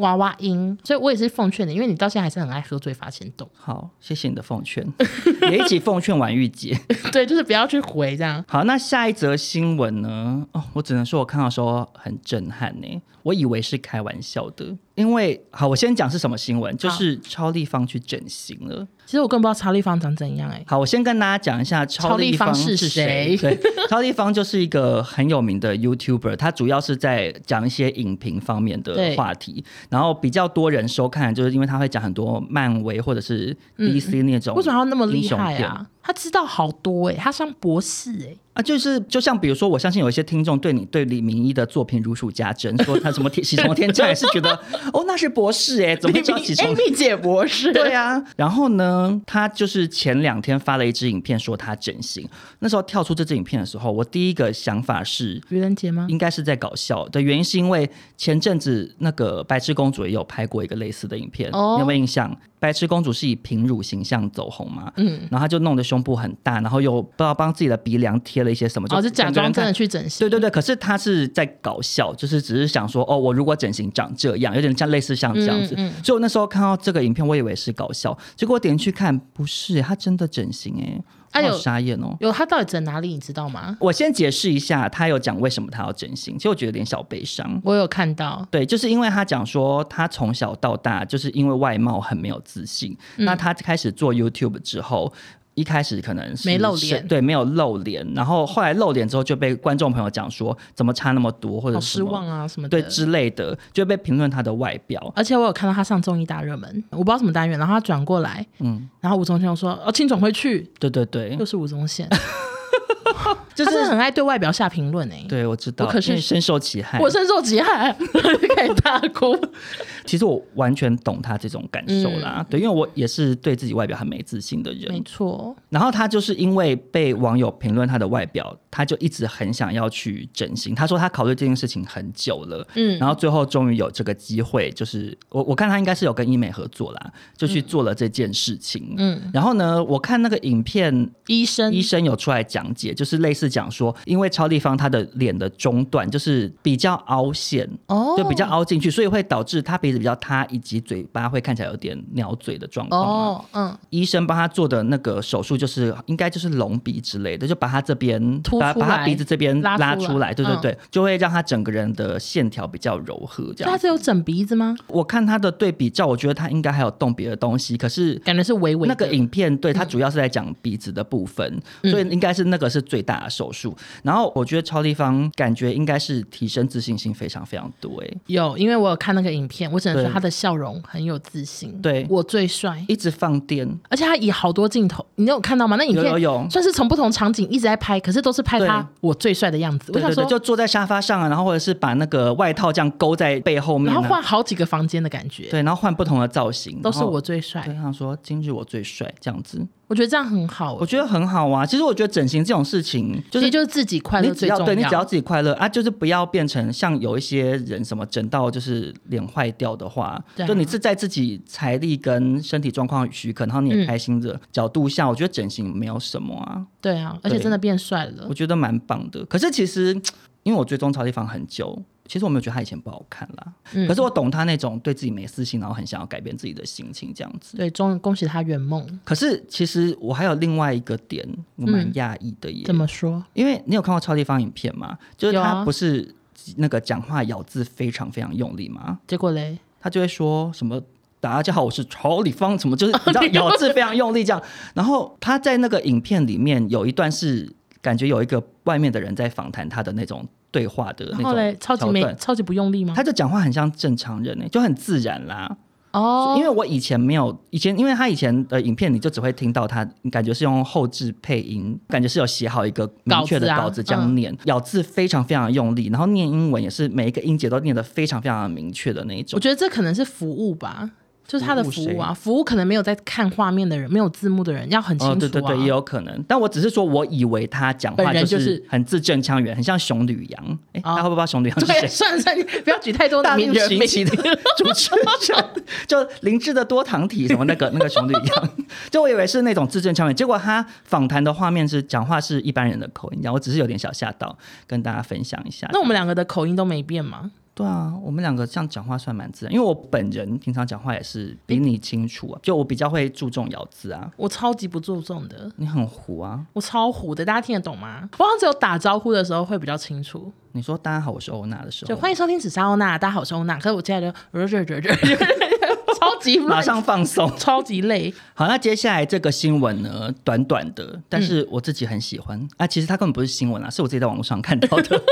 娃娃音，所以我也是奉劝你，因为你到现在还是很爱喝醉发限动。好，谢谢你的奉劝，也一起奉劝婉玉姐。对，就是不要去回这样。好，那下一则新闻呢？哦，我只能说我看到的时候很震撼呢，我以为是开玩笑的。因为好，我先讲是什么新闻，就是超立方去整形了。其实我更不知道超立方长怎样哎、欸。好，我先跟大家讲一下超立方是谁。对，超立方就是一个很有名的 YouTuber，他主要是在讲一些影评方面的话题，然后比较多人收看，就是因为他会讲很多漫威或者是 DC 那种、嗯。为什么要那么厉害啊？他知道好多哎、欸，他像博士哎、欸。啊，就是就像比如说，我相信有一些听众对你对李明一的作品如数家珍，说他什么天 喜从天降，也是觉得哦，那是博士哎，怎么会叫起床？Amy 姐博士，对啊。然后呢，他就是前两天发了一支影片，说他整形。那时候跳出这支影片的时候，我第一个想法是愚人节吗？应该是在搞笑的原因，是因为前阵子那个白痴公主也有拍过一个类似的影片，哦、你有没有印象？白痴公主是以平乳形象走红嘛？嗯，然后她就弄得胸部很大，然后又不知道帮自己的鼻梁贴了一些什么，哦，就假装真的去整形。对对对，可是她是在搞笑，就是只是想说，哦，我如果整形长这样，有点像类似像这样子。嗯嗯，所以我那时候看到这个影片，我以为是搞笑，结果我点进去看，不是，她真的整形哎。他有傻眼哦！有他到底整哪里，你知道吗？我先解释一下，他有讲为什么他要整形。其实我觉得有点小悲伤。我有看到，对，就是因为他讲说他从小到大就是因为外貌很没有自信。嗯、那他开始做 YouTube 之后。一开始可能是没露脸，对，没有露脸，然后后来露脸之后就被观众朋友讲说怎么差那么多，或者失望啊什么的，对之类的，就被评论他的外表。而且我有看到他上综艺大热门，我不知道什么单元，然后他转过来，嗯，然后吴宗宪说：“哦，请转回去。”对对对，又是吴宗宪。就是、很爱对外表下评论哎，对我知道，我可是深受其害，我深受其害，可以大哭。其实我完全懂他这种感受啦，嗯、对，因为我也是对自己外表很没自信的人，没错。然后他就是因为被网友评论他的外表，他就一直很想要去整形。他说他考虑这件事情很久了，嗯，然后最后终于有这个机会，就是我我看他应该是有跟医美合作啦，就去做了这件事情，嗯。然后呢，我看那个影片，医生医生有出来讲解，就是类似。讲说，因为超立方他的脸的中段就是比较凹陷，哦，就比较凹进去，所以会导致他鼻子比较塌，以及嘴巴会看起来有点鸟嘴的状况。哦，嗯，医生帮他做的那个手术就是应该就是隆鼻之类的，就把他这边把把他鼻子这边拉出来，对对对，嗯、就会让他整个人的线条比较柔和。这样，他是有整鼻子吗？我看他的对比照，我觉得他应该还有动别的东西，可是感觉是微微。那个影片对他主要是在讲鼻子的部分，嗯、所以应该是那个是最大的手术。然后我觉得超立方感觉应该是提升自信心非常非常多。哎，有，因为我有看那个影片，我只能说他的笑容很有自信。对，我最帅，一直放电，而且他以好多镜头，你有看到吗？那影片有，有，有算是从不同场景一直在拍，可是都是拍他我最帅的样子。对对对，就坐在沙发上啊，然后或者是把那个外套这样勾在背后面，然后换好几个房间的感觉。对，然后换不同的造型，都是我最帅。对，他说今日我最帅这样子。我觉得这样很好，我觉得很好啊。其实我觉得整形这种事情，就是，就是自己快乐最重要。对，你只要自己快乐啊，就是不要变成像有一些人什么整到就是脸坏掉的话，啊、就你是在自己财力跟身体状况许可，然后你也开心的角度下，嗯、我觉得整形没有什么啊。对啊，而且真的变帅了，我觉得蛮棒的。可是其实因为我追踪超地方很久。其实我没有觉得他以前不好看啦，嗯、可是我懂他那种对自己没自信，然后很想要改变自己的心情这样子。对，终恭喜他圆梦。可是其实我还有另外一个点，我蛮讶异的耶。怎么说？因为你有看过超立方影片吗？就是他不是那个讲话咬字非常非常用力吗？结果嘞，他就会说什么“大家好，我是超立方”，什么就是 你知道咬字非常用力这样。然后他在那个影片里面有一段是感觉有一个外面的人在访谈他的那种。对话的那种超级没超级不用力吗？他就讲话很像正常人呢，就很自然啦。哦，因为我以前没有以前，因为他以前的影片，你就只会听到他感觉是用后置配音，感觉是有写好一个明确的稿子这样念，咬字非常非常用力，然后念英文也是每一个音节都念得非常非常的明确的那一种。我觉得这可能是服务吧。就是他的服务啊，服务可能没有在看画面的人，没有字幕的人要很清楚啊。哦，对对对，也有可能。但我只是说，我以为他讲话就是很字正腔圆，很像熊旅阳。哎，他会不会把熊旅阳是谁？算了算了，不要举太多 名人名气的主持人，就林志的多糖体什么那个 那个熊旅阳，就我以为是那种字正腔圆，结果他访谈的画面是讲话是一般人的口音，然后我只是有点小吓到，跟大家分享一下。那我们两个的口音都没变吗？对啊，我们两个这样讲话算蛮自然，因为我本人平常讲话也是比你清楚啊，就我比较会注重咬字啊。我超级不注重的。你很糊啊？我超糊的，大家听得懂吗？我好像只有打招呼的时候会比较清楚。你说大家好，我是欧娜的时候，就欢迎收听紫砂欧娜，大家好，我是欧娜。可是我接下来就超 级马上放松，超级累。好，那接下来这个新闻呢，短短的，但是我自己很喜欢、嗯、啊。其实它根本不是新闻啊，是我自己在网络上看到的。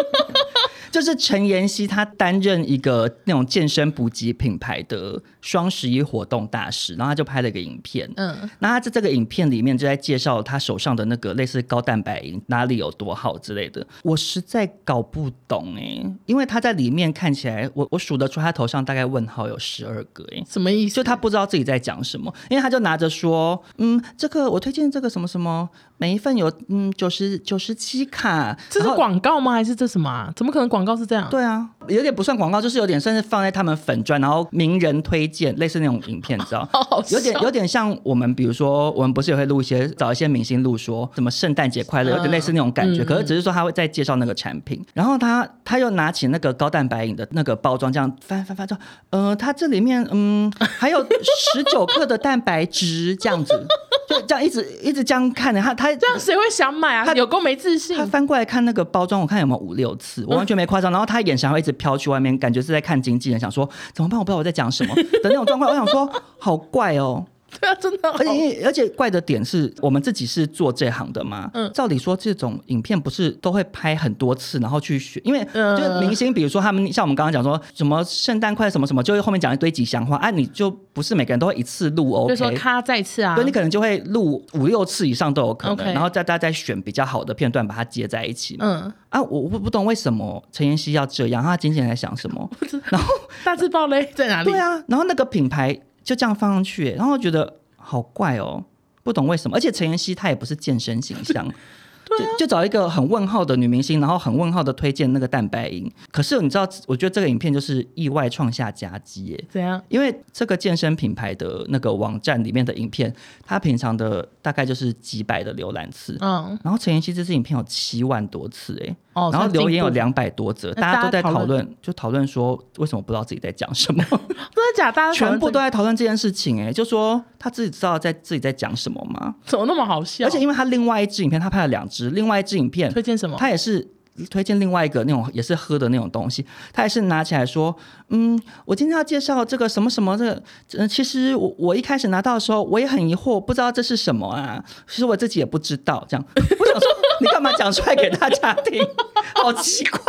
就是陈妍希，她担任一个那种健身补给品牌的双十一活动大使，然后他就拍了一个影片。嗯，那他在这个影片里面就在介绍他手上的那个类似高蛋白饮哪里有多好之类的。我实在搞不懂哎、欸，因为他在里面看起来，我我数得出他头上大概问号有十二个哎、欸，什么意思？就他不知道自己在讲什么，因为他就拿着说，嗯，这个我推荐这个什么什么，每一份有嗯九十九十七卡，这是广告吗？还是这什么啊？怎么可能广告是这样？对啊，有点不算广告，就是有点算是放在他们粉砖，然后名人推。件类似那种影片，你知道，有点有点像我们，比如说我们不是也会录一些找一些明星录说什么圣诞节快乐，有点类似那种感觉。嗯、可是只是说他会再介绍那个产品，然后他他又拿起那个高蛋白饮的那个包装，这样翻翻翻说，呃，它这里面嗯还有十九克的蛋白质，这样子就这样一直一直这样看着，他他这样谁会想买啊？他有够没自信。他翻过来看那个包装，我看有没有五六次，我完全没夸张。然后他眼神会一直飘去外面，感觉是在看经纪人，想说怎么办？我不知道我在讲什么。的那种状况，我想说，好怪哦。对啊，真的。而且而且怪的点是我们自己是做这行的嘛。嗯。照理说，这种影片不是都会拍很多次，然后去选，因为就是明星，比如说他们像我们刚刚讲说什么圣诞快什么什么，就会后面讲一堆吉祥话。啊，你就不是每个人都会一次录 OK。就说咔再次啊。对，你可能就会录五六次以上都有可能，然后再大家再选比较好的片段把它接在一起。嗯。啊，我我不懂为什么陈妍希要这样，他经纪人在想什么？然后大字报嘞在哪里？对啊，然后那个品牌。就这样放上去，然后觉得好怪哦，不懂为什么。而且陈妍希她也不是健身形象，对就就找一个很问号的女明星，然后很问号的推荐那个蛋白饮。可是你知道，我觉得这个影片就是意外创下佳绩耶。怎样？因为这个健身品牌的那个网站里面的影片，它平常的大概就是几百的浏览次。嗯。然后陈妍希这支影片有七万多次，哎。哦。然后留言有两百多则，大家都在讨论，就讨论说为什么不知道自己在讲什么？真的假？大家全部都在讨论这件事情，哎，就说他自己知道在自己在讲什么吗？怎么那么好笑？而且因为他另外一支影片，他拍了两支，另外一支影片推荐什么？他也是推荐另外一个那种也是喝的那种东西，他也是拿起来说，嗯，我今天要介绍这个什么什么的，嗯，其实我我一开始拿到的时候，我也很疑惑，不知道这是什么啊，其实我自己也不知道，这样，我想说。你干嘛讲出来给大家听？好奇怪，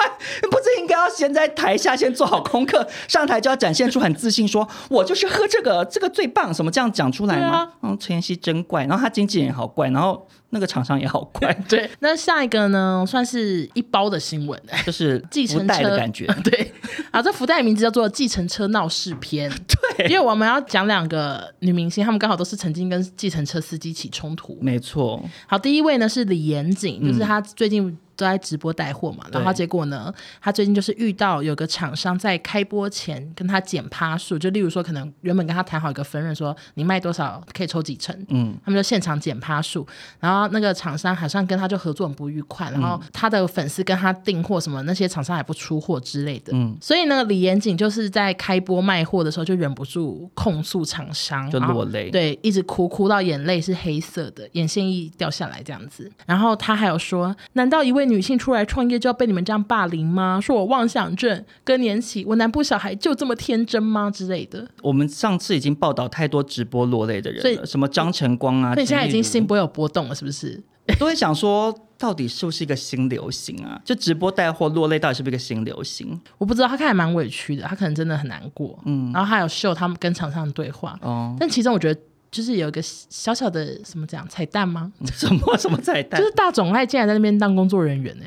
不是应该要先在台下先做好功课，上台就要展现出很自信，说我就是喝这个，这个最棒，什么这样讲出来吗？啊、嗯，陈妍希真怪，然后他经纪人也好怪，然后那个厂商也好快。对，那下一个呢，算是一包的新闻，就是 计程车的感觉。对，啊，这福袋名字叫做《计程车闹事篇》。对，因为我们要讲两个女明星，她们刚好都是曾经跟计程车司机起冲突。没错。好，第一位呢是李延景。就是她最近。都在直播带货嘛，然后结果呢，他最近就是遇到有个厂商在开播前跟他减趴数，就例如说可能原本跟他谈好一个分润，说你卖多少可以抽几成，嗯，他们就现场减趴数，然后那个厂商好像跟他就合作很不愉快，然后他的粉丝跟他订货什么，那些厂商还不出货之类的，嗯，所以那个李延景就是在开播卖货的时候就忍不住控诉厂商，就落泪，对，一直哭哭到眼泪是黑色的，眼线一掉下来这样子，然后他还有说，难道一位女性出来创业就要被你们这样霸凌吗？说我妄想症更年期，我南部小孩就这么天真吗之类的？我们上次已经报道太多直播落泪的人了，什么张晨光啊，所以现在已经心不会有波动了，是不是？都会想说，到底是不是一个新流行啊？就直播带货落泪，到底是不是一个新流行？我不知道，他看起来蛮委屈的，他可能真的很难过。嗯，然后还有秀他们跟厂商的对话。哦，但其中我觉得。就是有一个小小的什么讲彩蛋吗？什么什么彩 蛋？就是大总爱竟然在那边当工作人员呢！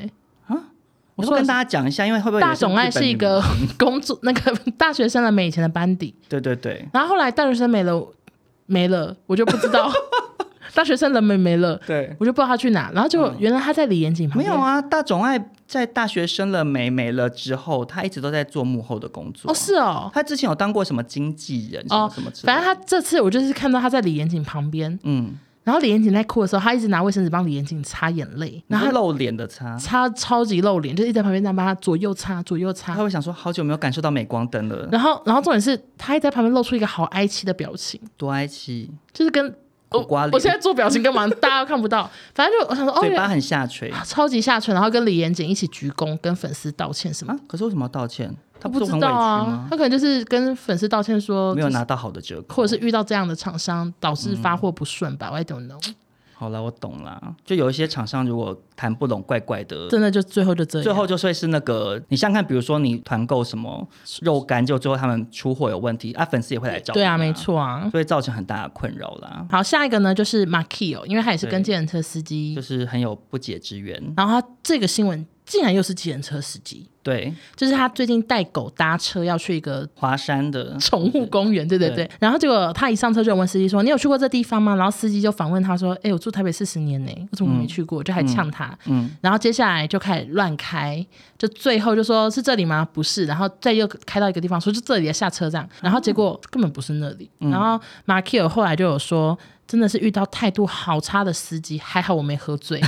我说跟大家讲一下，因为会不会大总爱是一个 工作那个 大学生了没以前的班底？对对对。然后后来大学生没了没了，我就不知道。大学生人没没了，对，我就不知道他去哪。然后就原来他在李延景旁。没有啊，大总爱在大学生了没没了之后，他一直都在做幕后的工作。哦，是哦，他之前有当过什么经纪人什么什么之类的。反正他这次我就是看到他在李延景旁边，嗯，然后李延景在哭的时候，他一直拿卫生纸帮李延景擦眼泪，然后他露脸的擦，擦超级露脸，就一直在旁边这样帮他左右擦左右擦。他会想说，好久没有感受到镁光灯了。然后，然后重点是他一直在旁边露出一个好哀戚的表情，多哀戚，就是跟。我我现在做表情干嘛？大家都看不到。反正就我想说，哦，嘴巴很下垂，超级下垂，然后跟李延景一起鞠躬，跟粉丝道歉什么？可是为什么要道歉？他不知道啊，他可能就是跟粉丝道歉说，没有拿到好的折扣，或者是遇到这样的厂商导致发货不顺吧？我？I don't know。好了，我懂了。就有一些厂商如果谈不拢，怪怪的，真的就最后就这样，最后就会是那个，你想看，比如说你团购什么肉干，就最后他们出货有问题啊，粉丝也会来找。对啊，没错啊，所以造成很大的困扰啦。好，下一个呢就是 Makio，因为他也是跟计程车司机，就是很有不解之缘。然后他这个新闻。竟然又是计程车司机，对，就是他最近带狗搭车要去一个华山的宠物公园，对对对。然后结果他一上车就问司机说：“你有去过这地方吗？”然后司机就反问他说：“哎，我住台北四十年呢，我怎么没去过？”就还呛他。嗯。然后接下来就开始乱开，就最后就说是这里吗？不是。然后再又开到一个地方，说是这里的下车站。然后结果根本不是那里。然后马奎尔后来就有说，真的是遇到态度好差的司机，还好我没喝醉。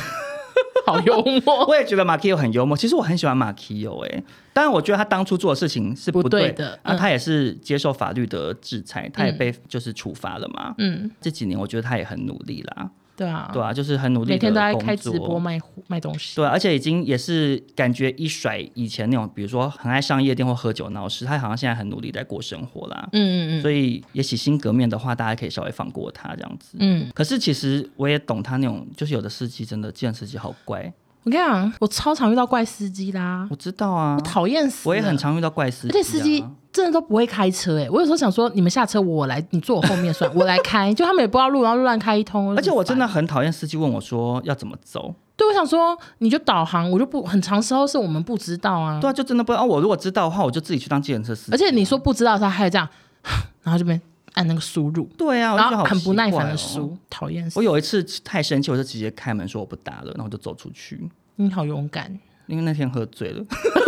好幽默，我也觉得马奎欧很幽默。其实我很喜欢马奎欧，哎，当然我觉得他当初做的事情是不对，不对的，那、嗯啊、他也是接受法律的制裁，他也被就是处罚了嘛。嗯，这几年我觉得他也很努力啦。对啊，对啊，就是很努力，每天都在开直播卖卖东西。对、啊，而且已经也是感觉一甩以前那种，比如说很爱上夜店或喝酒闹事，他好像现在很努力在过生活啦。嗯嗯嗯。所以也洗心革面的话，大家可以稍微放过他这样子。嗯。可是其实我也懂他那种，就是有的司机真的，计程司机好怪。我跟你讲，我超常遇到怪司机啦。我知道啊，我讨厌死。我也很常遇到怪司机、啊，而且司机真的都不会开车哎、欸。我有时候想说，你们下车我来，你坐我后面算，我来开。就他们也不知道路，然后乱开一通。而且我真的很讨厌司机问我说要怎么走。对，我想说你就导航，我就不很长时候是我们不知道啊。对啊，就真的不知道。哦我如果知道的话，我就自己去当计程车司机。而且你说不知道他还有这样，然后这边按那个输入。对啊，我然后很不耐烦的输，讨厌死。我有一次太生气，我就直接开门说我不打了，然后就走出去。你好勇敢，因为那天喝醉了，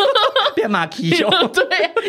变马屁酒。对，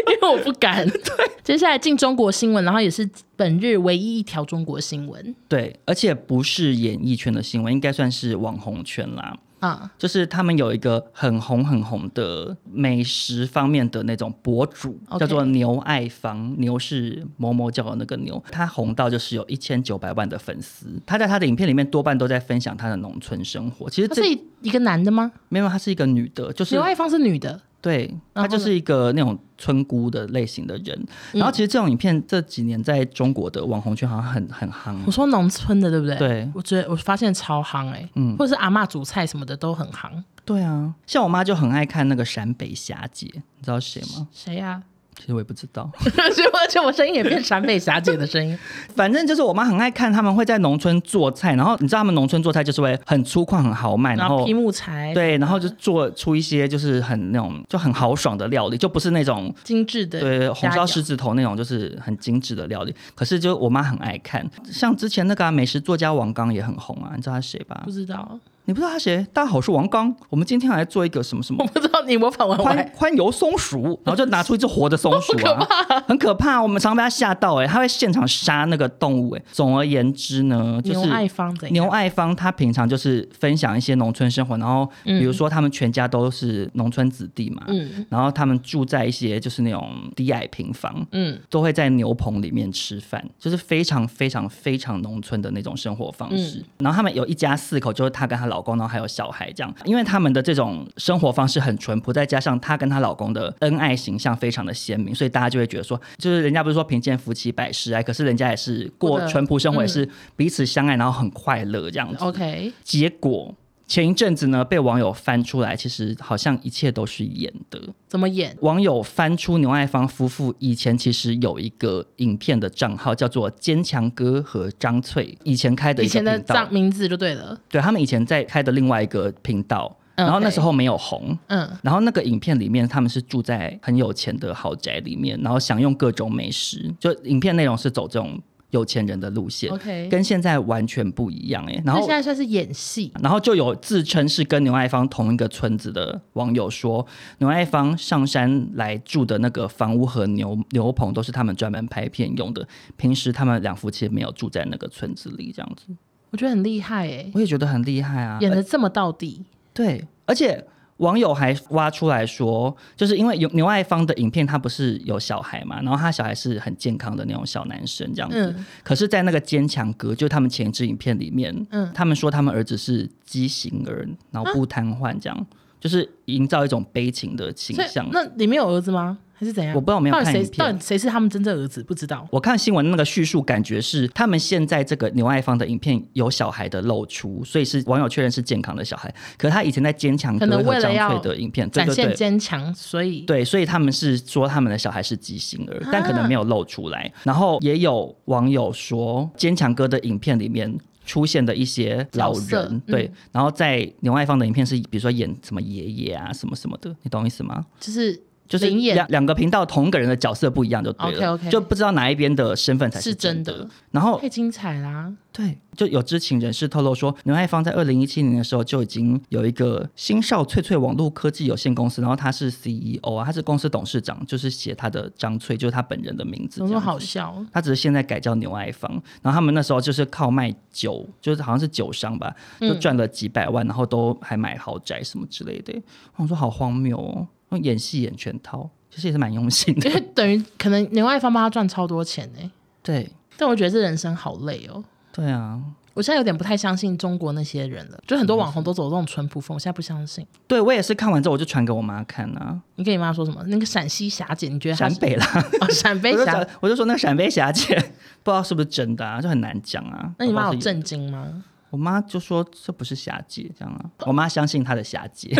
因为我不敢。对，接下来进中国新闻，然后也是本日唯一一条中国新闻。对，而且不是演艺圈的新闻，应该算是网红圈啦。啊，就是他们有一个很红很红的美食方面的那种博主，Okay. 叫做牛爱芳。牛是某某叫的那个牛，他红到就是有一千九百万的粉丝。他在他的影片里面多半都在分享他的农村生活。其实这是一个男的吗？没有，他是一个女的，就是牛爱芳是女的。对，她就是一个那种村姑的类型的人。然后其实这种影片这几年在中国的网红圈好像很很夯。我说农村的对不对？对，我觉得我发现超夯哎、欸，嗯，或者是阿嬷煮菜什么的都很夯。对啊，像我妈就很爱看那个陕北侠姐，你知道谁吗？谁呀、啊？其实我也不知道，而且我声音也变陕北霞姐的声音。反正就是我妈很爱看，他们会在农村做菜，然后你知道他们农村做菜就是会很粗犷、很豪迈，然后劈木材，对，然后就做出一些就是很那种就很豪爽的料理，就不是那种精致的，对，红烧狮子头那种就是很精致的料理。可是就我妈很爱看，像之前那个、啊、美食作家王刚也很红啊，你知道他谁吧？不知道。你不知道他谁？大家好，我是王刚。我们今天来做一个什么什么？我不知道你模仿完欢欢油松鼠，然后就拿出一只活的松鼠啊，可很可怕。我们常被他吓到哎、欸，他会现场杀那个动物哎、欸。总而言之呢，就是牛爱芳牛爱芳他平常就是分享一些农村生活，然后比如说他们全家都是农村子弟嘛，嗯，然后他们住在一些就是那种低矮平房，嗯，都会在牛棚里面吃饭，就是非常非常非常农村的那种生活方式。嗯、然后他们有一家四口，就是他跟他老公，然后还有小孩。这样，因为他们的这种生活方式很淳朴，再加上她跟她老公的恩爱形象非常的鲜明，所以大家就会觉得说，就是人家不是说贫贱夫妻百事哀，可是人家也是过淳朴生活，也是彼此相爱，然后很快乐这样子。OK，结果。前一阵子呢，被网友翻出来，其实好像一切都是演的。怎么演？网友翻出牛爱芳夫妇以前其实有一个影片的账号，叫做“坚强哥和张翠”，以前开的。以前的账名字就对了。对，他们以前在开的另外一个频道，然后那时候没有红。嗯。然后那个影片里面，他们是住在很有钱的豪宅里面，然后享用各种美食。就影片内容是走这种。有钱人的路线，OK，跟现在完全不一样哎。然后现在算是演戏，然后就有自称是跟牛爱芳同一个村子的网友说，牛爱芳上山来住的那个房屋和牛牛棚都是他们专门拍片用的，平时他们两夫妻没有住在那个村子里，这样子。我觉得很厉害哎，我也觉得很厉害啊，演的这么到底。对，而且。网友还挖出来说，就是因为有牛爱芳的影片，他不是有小孩嘛，然后他小孩是很健康的那种小男生这样子。嗯、可是，在那个坚强哥，就他们前一支影片里面，嗯、他们说他们儿子是畸形儿，脑部瘫痪，这样、啊、就是营造一种悲情的倾向。那里面有儿子吗？还是怎样？我不知道，我没有看影片。到底谁是他们真正儿子？不知道。我看新闻那个叙述，感觉是他们现在这个牛爱芳的影片有小孩的露出，所以是网友确认是健康的小孩。可是他以前在坚强哥和张翠的影片展现坚强，所以对，所以他们是说他们的小孩是畸形儿，但可能没有露出来。然后也有网友说，坚强哥的影片里面出现的一些老人，对，然后在牛爱芳的影片是比如说演什么爷爷啊什么什么的，你懂意思吗？就是。就是两两个频道同一个人的角色不一样就对了，okay, okay 就不知道哪一边的身份才是真的。是真的然后太精彩啦！对，就有知情人士透露说，牛爱芳在二零一七年的时候就已经有一个新少翠翠网络科技有限公司，然后他是 CEO 啊，他是公司董事长，就是写他的张翠，就是他本人的名字。怎么好笑？他只是现在改叫牛爱芳，然后他们那时候就是靠卖酒，就是好像是酒商吧，就赚了几百万，然后都还买豪宅什么之类的。我说好荒谬哦，演戏演全套。其实也是蛮用心的，因 为等于可能另外一方帮他赚超多钱呢。对，但我觉得这人生好累哦。对啊，我现在有点不太相信中国那些人了，就很多网红都走这种淳朴风，我现在不相信。对，我也是看完之后我就传给我妈看啊。你跟你妈说什么？那个陕西侠姐，你觉得？陕北啦，哦，陕 北霞，我就说那个陕北霞姐 不知道是不是真的啊，就很难讲啊。那你妈有震惊吗？我妈就说这不是霞姐这样啊，我妈相信她的霞姐。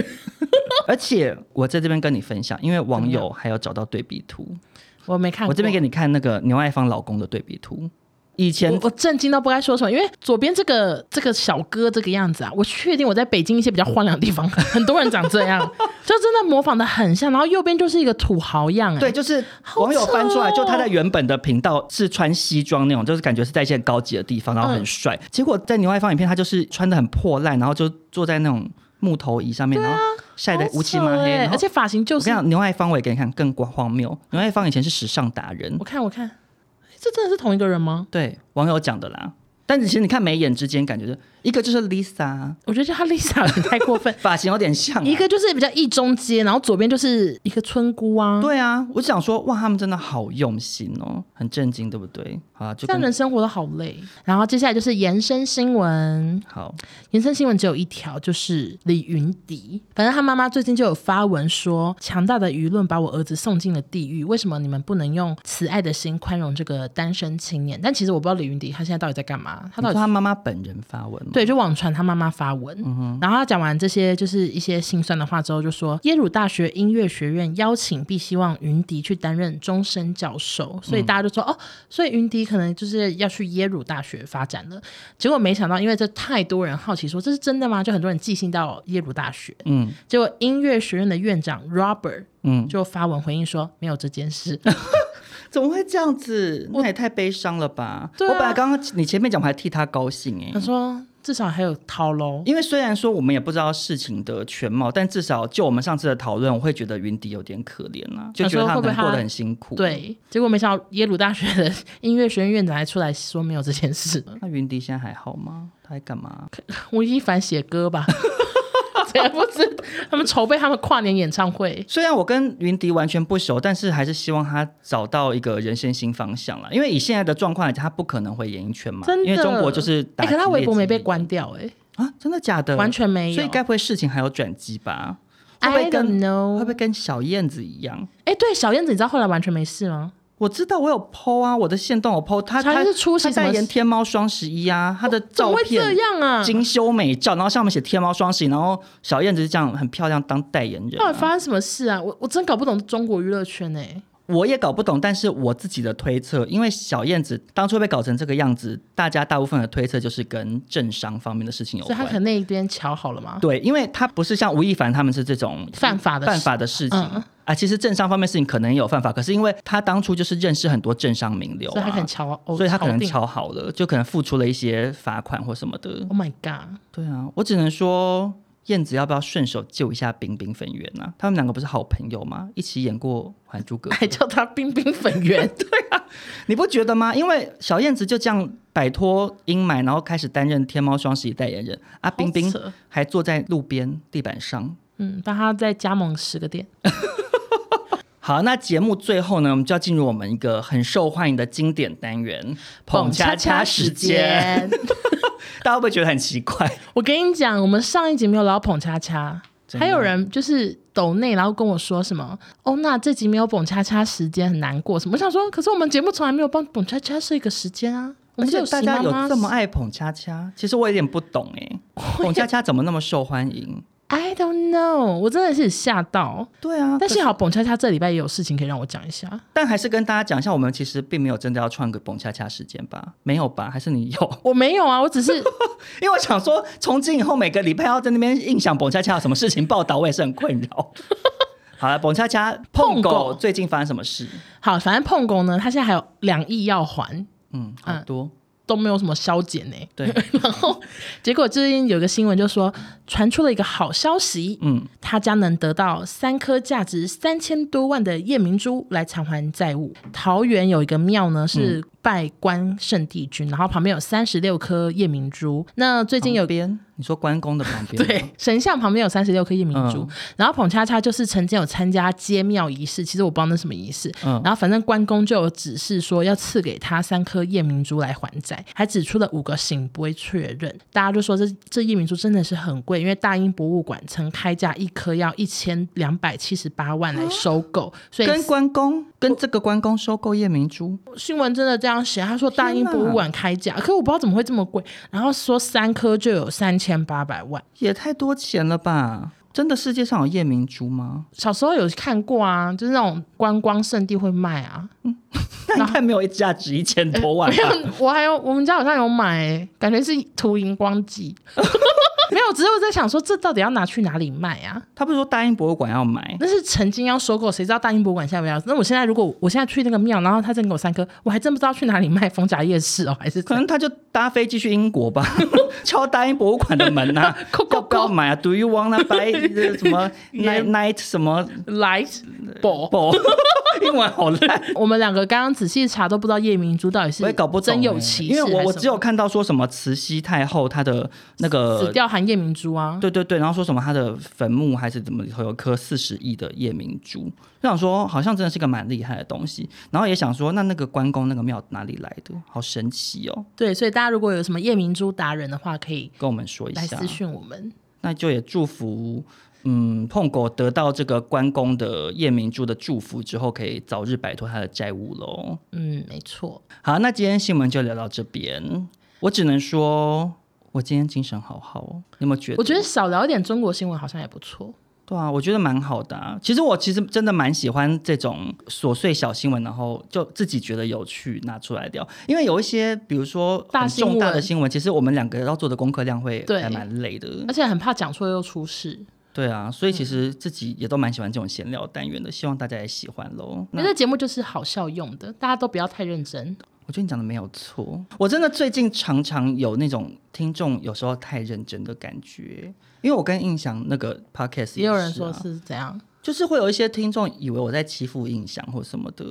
而且我在这边跟你分享，因为网友还有找到对比图，我没看过。我这边给你看那个牛爱芳老公的对比图，以前我，震惊到不该说什么，因为左边这个这个小哥这个样子啊，我确定我在北京一些比较荒凉的地方，很多人长这样，就真的模仿的很像。然后右边就是一个土豪样，哎，对，就是网友翻出来，就他在原本的频道是穿西装那种，就是感觉是在一些高级的地方，然后很帅。嗯、结果在牛爱芳影片，他就是穿的很破烂，然后就坐在那种木头椅上面，啊、然后晒得乌漆嘛黑，而且发型就是。我跟你讲，牛爱芳我也给你看更荒谬。牛爱芳以前是时尚达人，我看我看。这真的是同一个人吗？对，网友讲的啦。但其实你看眉眼之间，感觉就一个就是 Lisa，我觉得叫她 Lisa 有点太过分，发型有点像、啊。一个就是比较一中街，然后左边就是一个村姑啊。对啊，我想说，哇，他们真的好用心哦，很震惊，对不对？好啊，就这样人生活的好累。然后接下来就是延伸新闻，好，延伸新闻只有一条，就是李云迪。反正他妈妈最近就有发文说，强大的舆论把我儿子送进了地狱，为什么你们不能用慈爱的心宽容这个单身青年？但其实我不知道李云迪他现在到底在干嘛。他到底他妈妈本人发文，对，就网传他妈妈发文，嗯、然后他讲完这些就是一些心酸的话之后，就说耶鲁大学音乐学院邀请并希望云迪去担任终身教授，所以大家就说、嗯、哦，所以云迪可能就是要去耶鲁大学发展了。结果没想到，因为这太多人好奇说这是真的吗？就很多人寄信到耶鲁大学，嗯，结果音乐学院的院长 Robert，嗯，就发文回应说没有这件事。怎么会这样子？那也太悲伤了吧！啊、我本来刚刚你前面讲，我还替他高兴哎。他说至少还有掏喽，因为虽然说我们也不知道事情的全貌，但至少就我们上次的讨论，我会觉得云迪有点可怜啊，就觉得他可能过得很辛苦。对，结果没想到耶鲁大学的音乐学院院长还出来说没有这件事。那云迪现在还好吗？他在干嘛？吴亦凡写歌吧。也不知他们筹备他们跨年演唱会。虽然我跟云迪完全不熟，但是还是希望他找到一个人生新方向了。因为以现在的状况来讲，他不可能回演艺圈嘛。真的，因为中国就是打。哎、欸，可他微博没被关掉哎、欸。啊，真的假的？完全没有。所以该不会事情还有转机吧？会不会跟 I don't know 会不会跟小燕子一样？哎、欸，对，小燕子，你知道后来完全没事吗？我知道我有 po 啊，我的线动有 po，他他是出席他代言天猫双十一啊，他的照片这样啊，精修美照，然后上面写天猫双十一，然后小燕子是这样很漂亮当代言人、啊。到底发生什么事啊？我我真搞不懂中国娱乐圈哎、欸。我也搞不懂，但是我自己的推测，因为小燕子当初被搞成这个样子，大家大部分的推测就是跟政商方面的事情有关。所以他可能那一边瞧好了吗？对，因为他不是像吴亦凡他们是这种犯法的犯法的事情、嗯、啊。其实政商方面事情可能也有犯法，可是因为他当初就是认识很多政商名流、啊，所以他可能乔，所以他可能乔好了，就可能付出了一些罚款或什么的。Oh my god！对啊，我只能说。燕子要不要顺手救一下冰冰粉圆呢、啊？他们两个不是好朋友吗？一起演过《还珠格格》，还叫他冰冰粉圆。对啊，你不觉得吗？因为小燕子就这样摆脱阴霾，然后开始担任天猫双十一代言人。啊，冰冰还坐在路边地板上，嗯，但他在加盟十个店。好，那节目最后呢，我们就要进入我们一个很受欢迎的经典单元——捧恰恰时间。大家会不会觉得很奇怪？我跟你讲，我们上一集没有聊捧恰恰，的还有人就是抖内，然后跟我说什么哦，那这集没有捧恰恰时间很难过什么？我想说，可是我们节目从来没有帮捧恰恰设一个时间啊，我们就大家有这么爱捧恰恰？其实我有点不懂哎，澎恰恰怎么那么受欢迎？I don't know，我真的是吓到。对啊，但幸好蹦恰恰这礼拜也有事情可以让我讲一下。但还是跟大家讲一下，我们其实并没有真的要创个蹦恰恰时间吧？没有吧？还是你有？我没有啊，我只是 因为我想说，从今以后每个礼拜要在那边印象蹦恰恰有什么事情报道，我也是很困扰。好了，蹦恰恰碰狗最近发生什么事？好，反正碰狗呢，他现在还有两亿要还，嗯，很多。嗯都没有什么消减呢。对，然后结果最近有个新闻就说，传出了一个好消息，嗯，他将能得到三颗价值三千多万的夜明珠来偿还债务。桃园有一个庙呢是拜关圣帝君，然后旁边有三十六颗夜明珠。那最近有边。你说关公的旁边，对，神像旁边有三十六颗夜明珠，嗯、然后捧恰恰就是曾经有参加揭庙仪式，其实我不知道那什么仪式，嗯、然后反正关公就有指示说要赐给他三颗夜明珠来还债，还指出了五个醒不会确认，大家就说这这夜明珠真的是很贵，因为大英博物馆曾开价一颗要一千两百七十八万来收购，啊、所以跟关公跟这个关公收购夜明珠，新闻真的这样写，他说大英博物馆开价，哪可我不知道怎么会这么贵，然后说三颗就有三千。八百万也太多钱了吧？真的世界上有夜明珠吗？小时候有看过啊，就是那种观光胜地会卖啊。嗯，那应该没有价值一千多万吧？没有，我还有我们家好像有买，感觉是涂荧光剂。没有，只是我在想说，这到底要拿去哪里卖啊？他不是说大英博物馆要买？那是曾经要收购，谁知道大英博物馆现在没有？那我现在如果我现在去那个庙，然后他再给我三颗，我还真不知道去哪里卖。逢甲夜市哦，还是可能他就搭飞机去英国吧，敲大英博物馆的门啊，要不要买啊？Do you wanna buy 什么 night night 什么 light ball ball？英文好烂。我们两个刚刚仔细查都不知道夜明珠到底是，我也搞不懂，真有其事，因为我我只有看到说什么慈禧太后她的那个死掉含夜明珠啊，对对对，然后说什么她的坟墓还是怎么里头有颗四十亿的夜明珠，就想说好像真的是个蛮厉害的东西，然后也想说那那个关公那个庙哪里来的，好神奇哦。对，所以大家如果有什么夜明珠达人的话，可以跟我们说一下，来私讯我们。那就也祝福。嗯，碰狗得到这个关公的夜明珠的祝福之后，可以早日摆脱他的债务喽。嗯，没错。好，那今天新闻就聊到这边。我只能说，我今天精神好好哦。你有没有觉得？我觉得少聊一点中国新闻好像也不错。对啊，我觉得蛮好的啊。其实我其实真的蛮喜欢这种琐碎小新闻，然后就自己觉得有趣拿出来聊。因为有一些，比如说大重大的新闻，其实我们两个要做的功课量会还蛮累的，而且很怕讲错又出事。对啊，所以其实自己也都蛮喜欢这种闲聊单元的，希望大家也喜欢喽。那这节目就是好笑用的，大家都不要太认真。我觉得你讲的没有错，我真的最近常常有那种听众有时候太认真的感觉，因为我跟印象那个 podcast 也，啊，也有人说是怎样，就是会有一些听众以为我在欺负印象或什么的。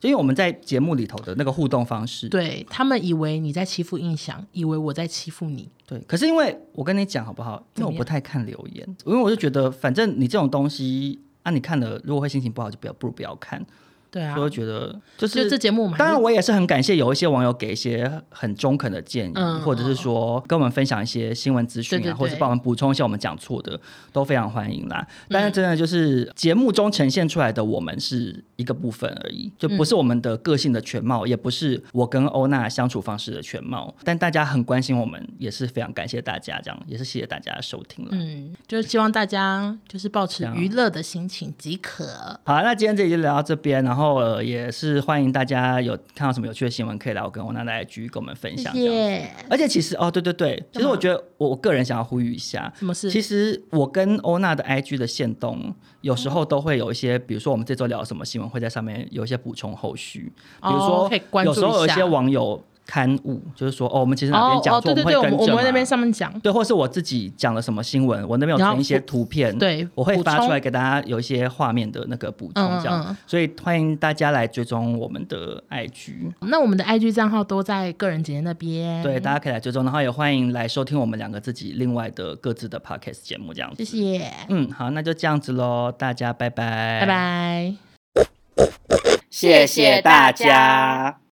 就因为我们在节目里头的那个互动方式，对他们以为你在欺负印象，以为我在欺负你。对，可是因为我跟你讲好不好？因为我不太看留言，因为我就觉得反正你这种东西啊，你看了如果会心情不好，就不要，不如不要看。对啊，所以我觉得就是就这节目，当然我也是很感谢有一些网友给一些很中肯的建议，嗯、或者是说跟我们分享一些新闻资讯啊，对对对，或者是帮我们补充一些我们讲错的，都非常欢迎啦。但是真的就是节目中呈现出来的我们是一个部分而已，就不是我们的个性的全貌，嗯、也不是我跟欧娜相处方式的全貌。但大家很关心我们，也是非常感谢大家，这样也是谢谢大家的收听了。嗯，就是希望大家就是保持娱乐的心情即可。好，那今天这集就聊到这边，然后。然后、呃、也是欢迎大家有看到什么有趣的新闻，可以来我跟欧娜来继续跟我们分享。Yeah. 而且其实哦，对对对，其实我觉得我个人想要呼吁一下，什么事？其实我跟欧娜的 IG 的线动，有时候都会有一些，比如说我们这周聊什么新闻，会在上面有一些补充后续。比如说，有时候有一些网友。刊物就是说，哦，我们其实哪边讲错，哦哦、对对对我们会跟我们那边上面讲，对，或是我自己讲了什么新闻，我那边有存一些图片，对，我会发出来给大家有一些画面的那个补充，这样，嗯嗯，所以欢迎大家来追踪我们的 IG。那我们的 IG 账号都在个人简介那边，对，大家可以来追踪，然后也欢迎来收听我们两个自己另外的各自的 Podcast 节目，这样子。谢谢。嗯，好，那就这样子喽，大家拜拜，拜拜，谢谢大家。